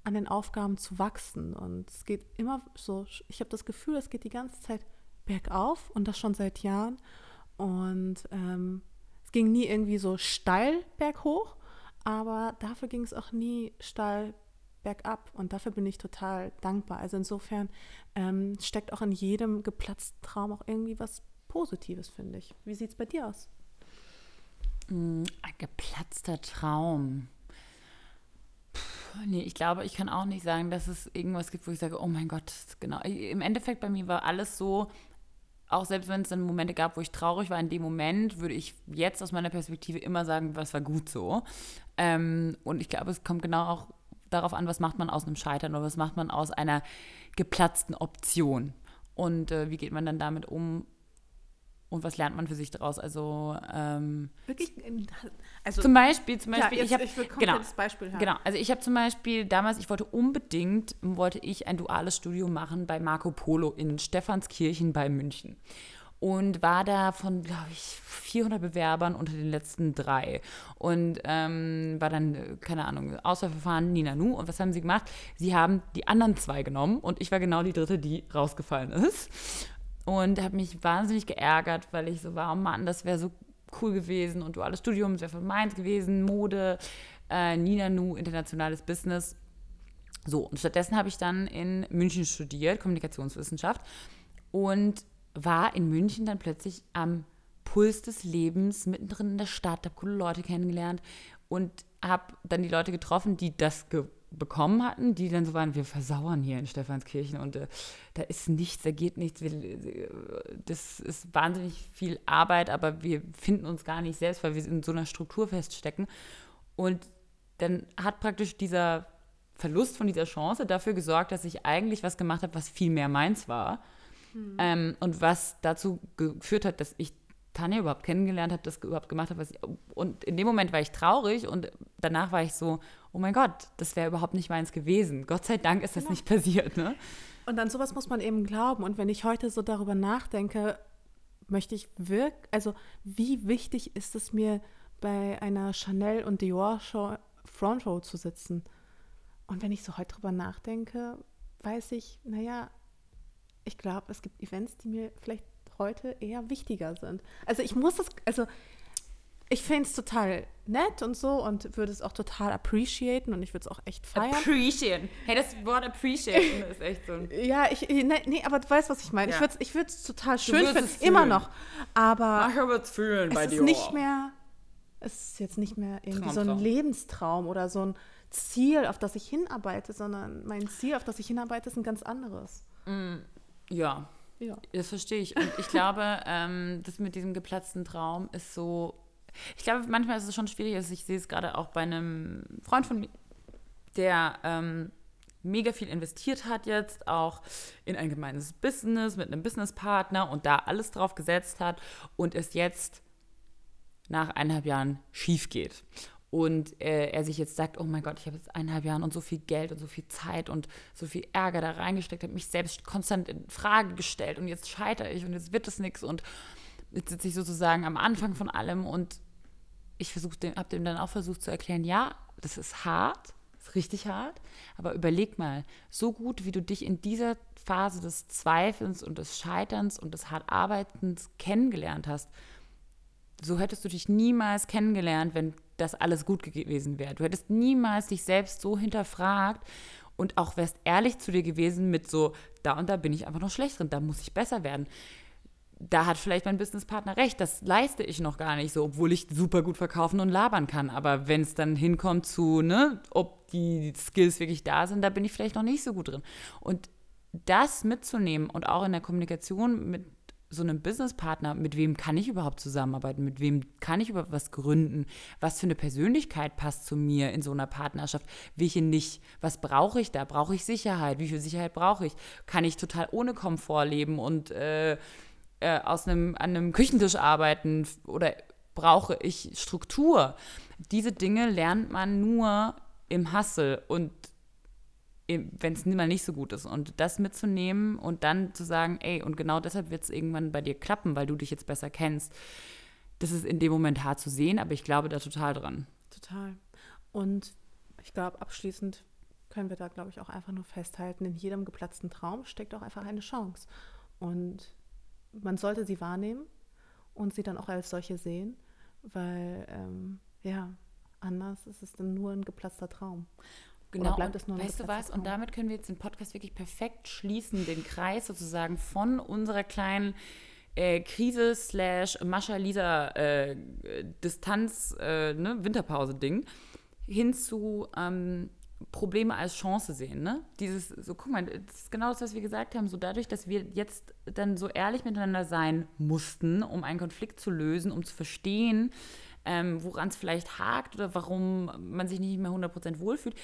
an den Aufgaben zu wachsen. Und es geht immer so, ich habe das Gefühl, es geht die ganze Zeit bergauf und das schon seit Jahren. Und ähm, es ging nie irgendwie so steil berghoch, aber dafür ging es auch nie steil bergab. Und dafür bin ich total dankbar. Also insofern ähm, steckt auch in jedem geplatzten Traum auch irgendwie was Positives, finde ich. Wie sieht es bei dir aus? Mm, ein geplatzter Traum. Nee, ich glaube, ich kann auch nicht sagen, dass es irgendwas gibt, wo ich sage, oh mein Gott, genau. Im Endeffekt bei mir war alles so, auch selbst wenn es dann Momente gab, wo ich traurig war, in dem Moment würde ich jetzt aus meiner Perspektive immer sagen, was war gut so. Ähm, und ich glaube, es kommt genau auch darauf an, was macht man aus einem Scheitern oder was macht man aus einer geplatzten Option. Und äh, wie geht man dann damit um, und was lernt man für sich daraus? Also ähm, wirklich, also zum Beispiel, zum Beispiel, ja, jetzt, ich habe ich genau, Beispiel haben. Genau, also ich habe zum Beispiel damals, ich wollte unbedingt, wollte ich ein duales Studium machen bei Marco Polo in Stephanskirchen bei München und war da von, glaube ich, 400 Bewerbern unter den letzten drei. Und ähm, war dann, keine Ahnung, Auswahlverfahren Nina Nu. Und was haben sie gemacht? Sie haben die anderen zwei genommen und ich war genau die dritte, die rausgefallen ist und habe mich wahnsinnig geärgert, weil ich so war, oh Mann, das wäre so cool gewesen und duales Studium, das wäre von meins gewesen, Mode, äh, Nina Nu, internationales Business. So, und stattdessen habe ich dann in München studiert, Kommunikationswissenschaft und war in München dann plötzlich am Puls des Lebens, mittendrin in der Stadt, habe coole Leute kennengelernt und habe dann die Leute getroffen, die das ge bekommen hatten, die dann so waren, wir versauern hier in Stephanskirchen und äh, da ist nichts, da geht nichts. Wir, das ist wahnsinnig viel Arbeit, aber wir finden uns gar nicht selbst, weil wir in so einer Struktur feststecken. Und dann hat praktisch dieser Verlust von dieser Chance dafür gesorgt, dass ich eigentlich was gemacht habe, was viel mehr meins war. Hm. Ähm, und was dazu geführt hat, dass ich Tanja überhaupt kennengelernt habe, das überhaupt gemacht habe. und in dem Moment war ich traurig und danach war ich so, oh mein Gott, das wäre überhaupt nicht meins gewesen. Gott sei Dank ist das genau. nicht passiert. Ne? Und an sowas muss man eben glauben. Und wenn ich heute so darüber nachdenke, möchte ich wirklich, also wie wichtig ist es mir, bei einer Chanel und Dior Show Front Row zu sitzen? Und wenn ich so heute darüber nachdenke, weiß ich, naja, ich glaube, es gibt Events, die mir vielleicht heute eher wichtiger sind. Also ich muss das, also ich finde es total nett und so und würde es auch total appreciaten und ich würde es auch echt feiern. Appreciaten. Hey, das Wort appreciaten <laughs> ist echt so. ja, ich, ne, nee, aber du weißt, was ich meine. Ja. Ich würde es total schön finden, immer noch. Aber ich würde es fühlen bei dir. Es ist nicht mehr, es ist jetzt nicht mehr irgendwie Traum, so ein Traum. Lebenstraum oder so ein Ziel, auf das ich hinarbeite, sondern mein Ziel, auf das ich hinarbeite, ist ein ganz anderes. Mm, ja, Ja. das verstehe ich. Und ich glaube, <laughs> ähm, das mit diesem geplatzten Traum ist so. Ich glaube, manchmal ist es schon schwierig. Also ich sehe es gerade auch bei einem Freund von mir, der ähm, mega viel investiert hat jetzt, auch in ein gemeines Business mit einem Businesspartner und da alles drauf gesetzt hat und es jetzt nach eineinhalb Jahren schief geht. Und äh, er sich jetzt sagt, oh mein Gott, ich habe jetzt eineinhalb Jahre und so viel Geld und so viel Zeit und so viel Ärger da reingesteckt, habe mich selbst konstant in Frage gestellt und jetzt scheitere ich und jetzt wird es nichts und jetzt sitze ich sozusagen am Anfang von allem und ich versuche dem, habe dem dann auch versucht zu erklären, ja, das ist hart, ist richtig hart, aber überleg mal, so gut wie du dich in dieser Phase des Zweifelns und des Scheiterns und des hart Arbeitens kennengelernt hast, so hättest du dich niemals kennengelernt, wenn das alles gut gewesen wäre. Du hättest niemals dich selbst so hinterfragt und auch wärst ehrlich zu dir gewesen mit so, da und da bin ich einfach noch schlecht drin, da muss ich besser werden. Da hat vielleicht mein Businesspartner recht, das leiste ich noch gar nicht so, obwohl ich super gut verkaufen und labern kann. Aber wenn es dann hinkommt zu, ne, ob die Skills wirklich da sind, da bin ich vielleicht noch nicht so gut drin. Und das mitzunehmen und auch in der Kommunikation mit so einem Businesspartner, mit wem kann ich überhaupt zusammenarbeiten, mit wem kann ich überhaupt was gründen, was für eine Persönlichkeit passt zu mir in so einer Partnerschaft, welche nicht, was brauche ich da, brauche ich Sicherheit, wie viel Sicherheit brauche ich, kann ich total ohne Komfort leben und äh, äh, aus einem, an einem Küchentisch arbeiten oder brauche ich Struktur. Diese Dinge lernt man nur im Hustle und wenn es mal nicht so gut ist. Und das mitzunehmen und dann zu sagen, ey, und genau deshalb wird es irgendwann bei dir klappen, weil du dich jetzt besser kennst. Das ist in dem Moment hart zu sehen, aber ich glaube da total dran. Total. Und ich glaube, abschließend können wir da, glaube ich, auch einfach nur festhalten, in jedem geplatzten Traum steckt auch einfach eine Chance. Und man sollte sie wahrnehmen und sie dann auch als solche sehen, weil, ähm, ja, anders ist es dann nur ein geplatzter Traum. Genau, bleibt es nur weißt du was? Und damit können wir jetzt den Podcast wirklich perfekt schließen, den Kreis sozusagen von unserer kleinen äh, Krise slash Mascha Lisa äh, Distanz äh, ne, hin zu ähm, Probleme als Chance sehen. Ne? Dieses, so guck mal, das ist genau das, was wir gesagt haben. So dadurch, dass wir jetzt dann so ehrlich miteinander sein mussten, um einen Konflikt zu lösen, um zu verstehen, ähm, woran es vielleicht hakt oder warum man sich nicht mehr 100% wohlfühlt,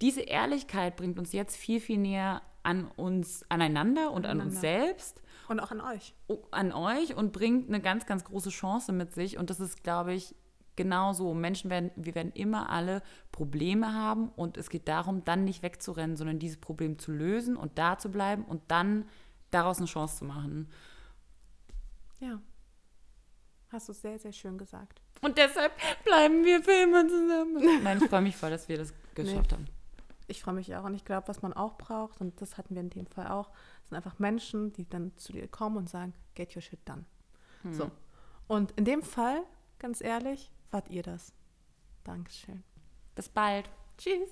diese Ehrlichkeit bringt uns jetzt viel, viel näher an uns, aneinander und aneinander. an uns selbst. Und auch an euch. An euch und bringt eine ganz, ganz große Chance mit sich. Und das ist, glaube ich, genauso. Menschen werden, wir werden immer alle Probleme haben und es geht darum, dann nicht wegzurennen, sondern dieses Problem zu lösen und da zu bleiben und dann daraus eine Chance zu machen. Ja. Hast du sehr, sehr schön gesagt. Und deshalb bleiben wir für immer zusammen. Nein, ich freue mich voll, dass wir das geschafft nee. haben ich freue mich auch und ich glaube, was man auch braucht, und das hatten wir in dem Fall auch, sind einfach Menschen, die dann zu dir kommen und sagen, get your shit done. Hm. So. Und in dem Fall, ganz ehrlich, wart ihr das. Dankeschön. Bis bald. Tschüss.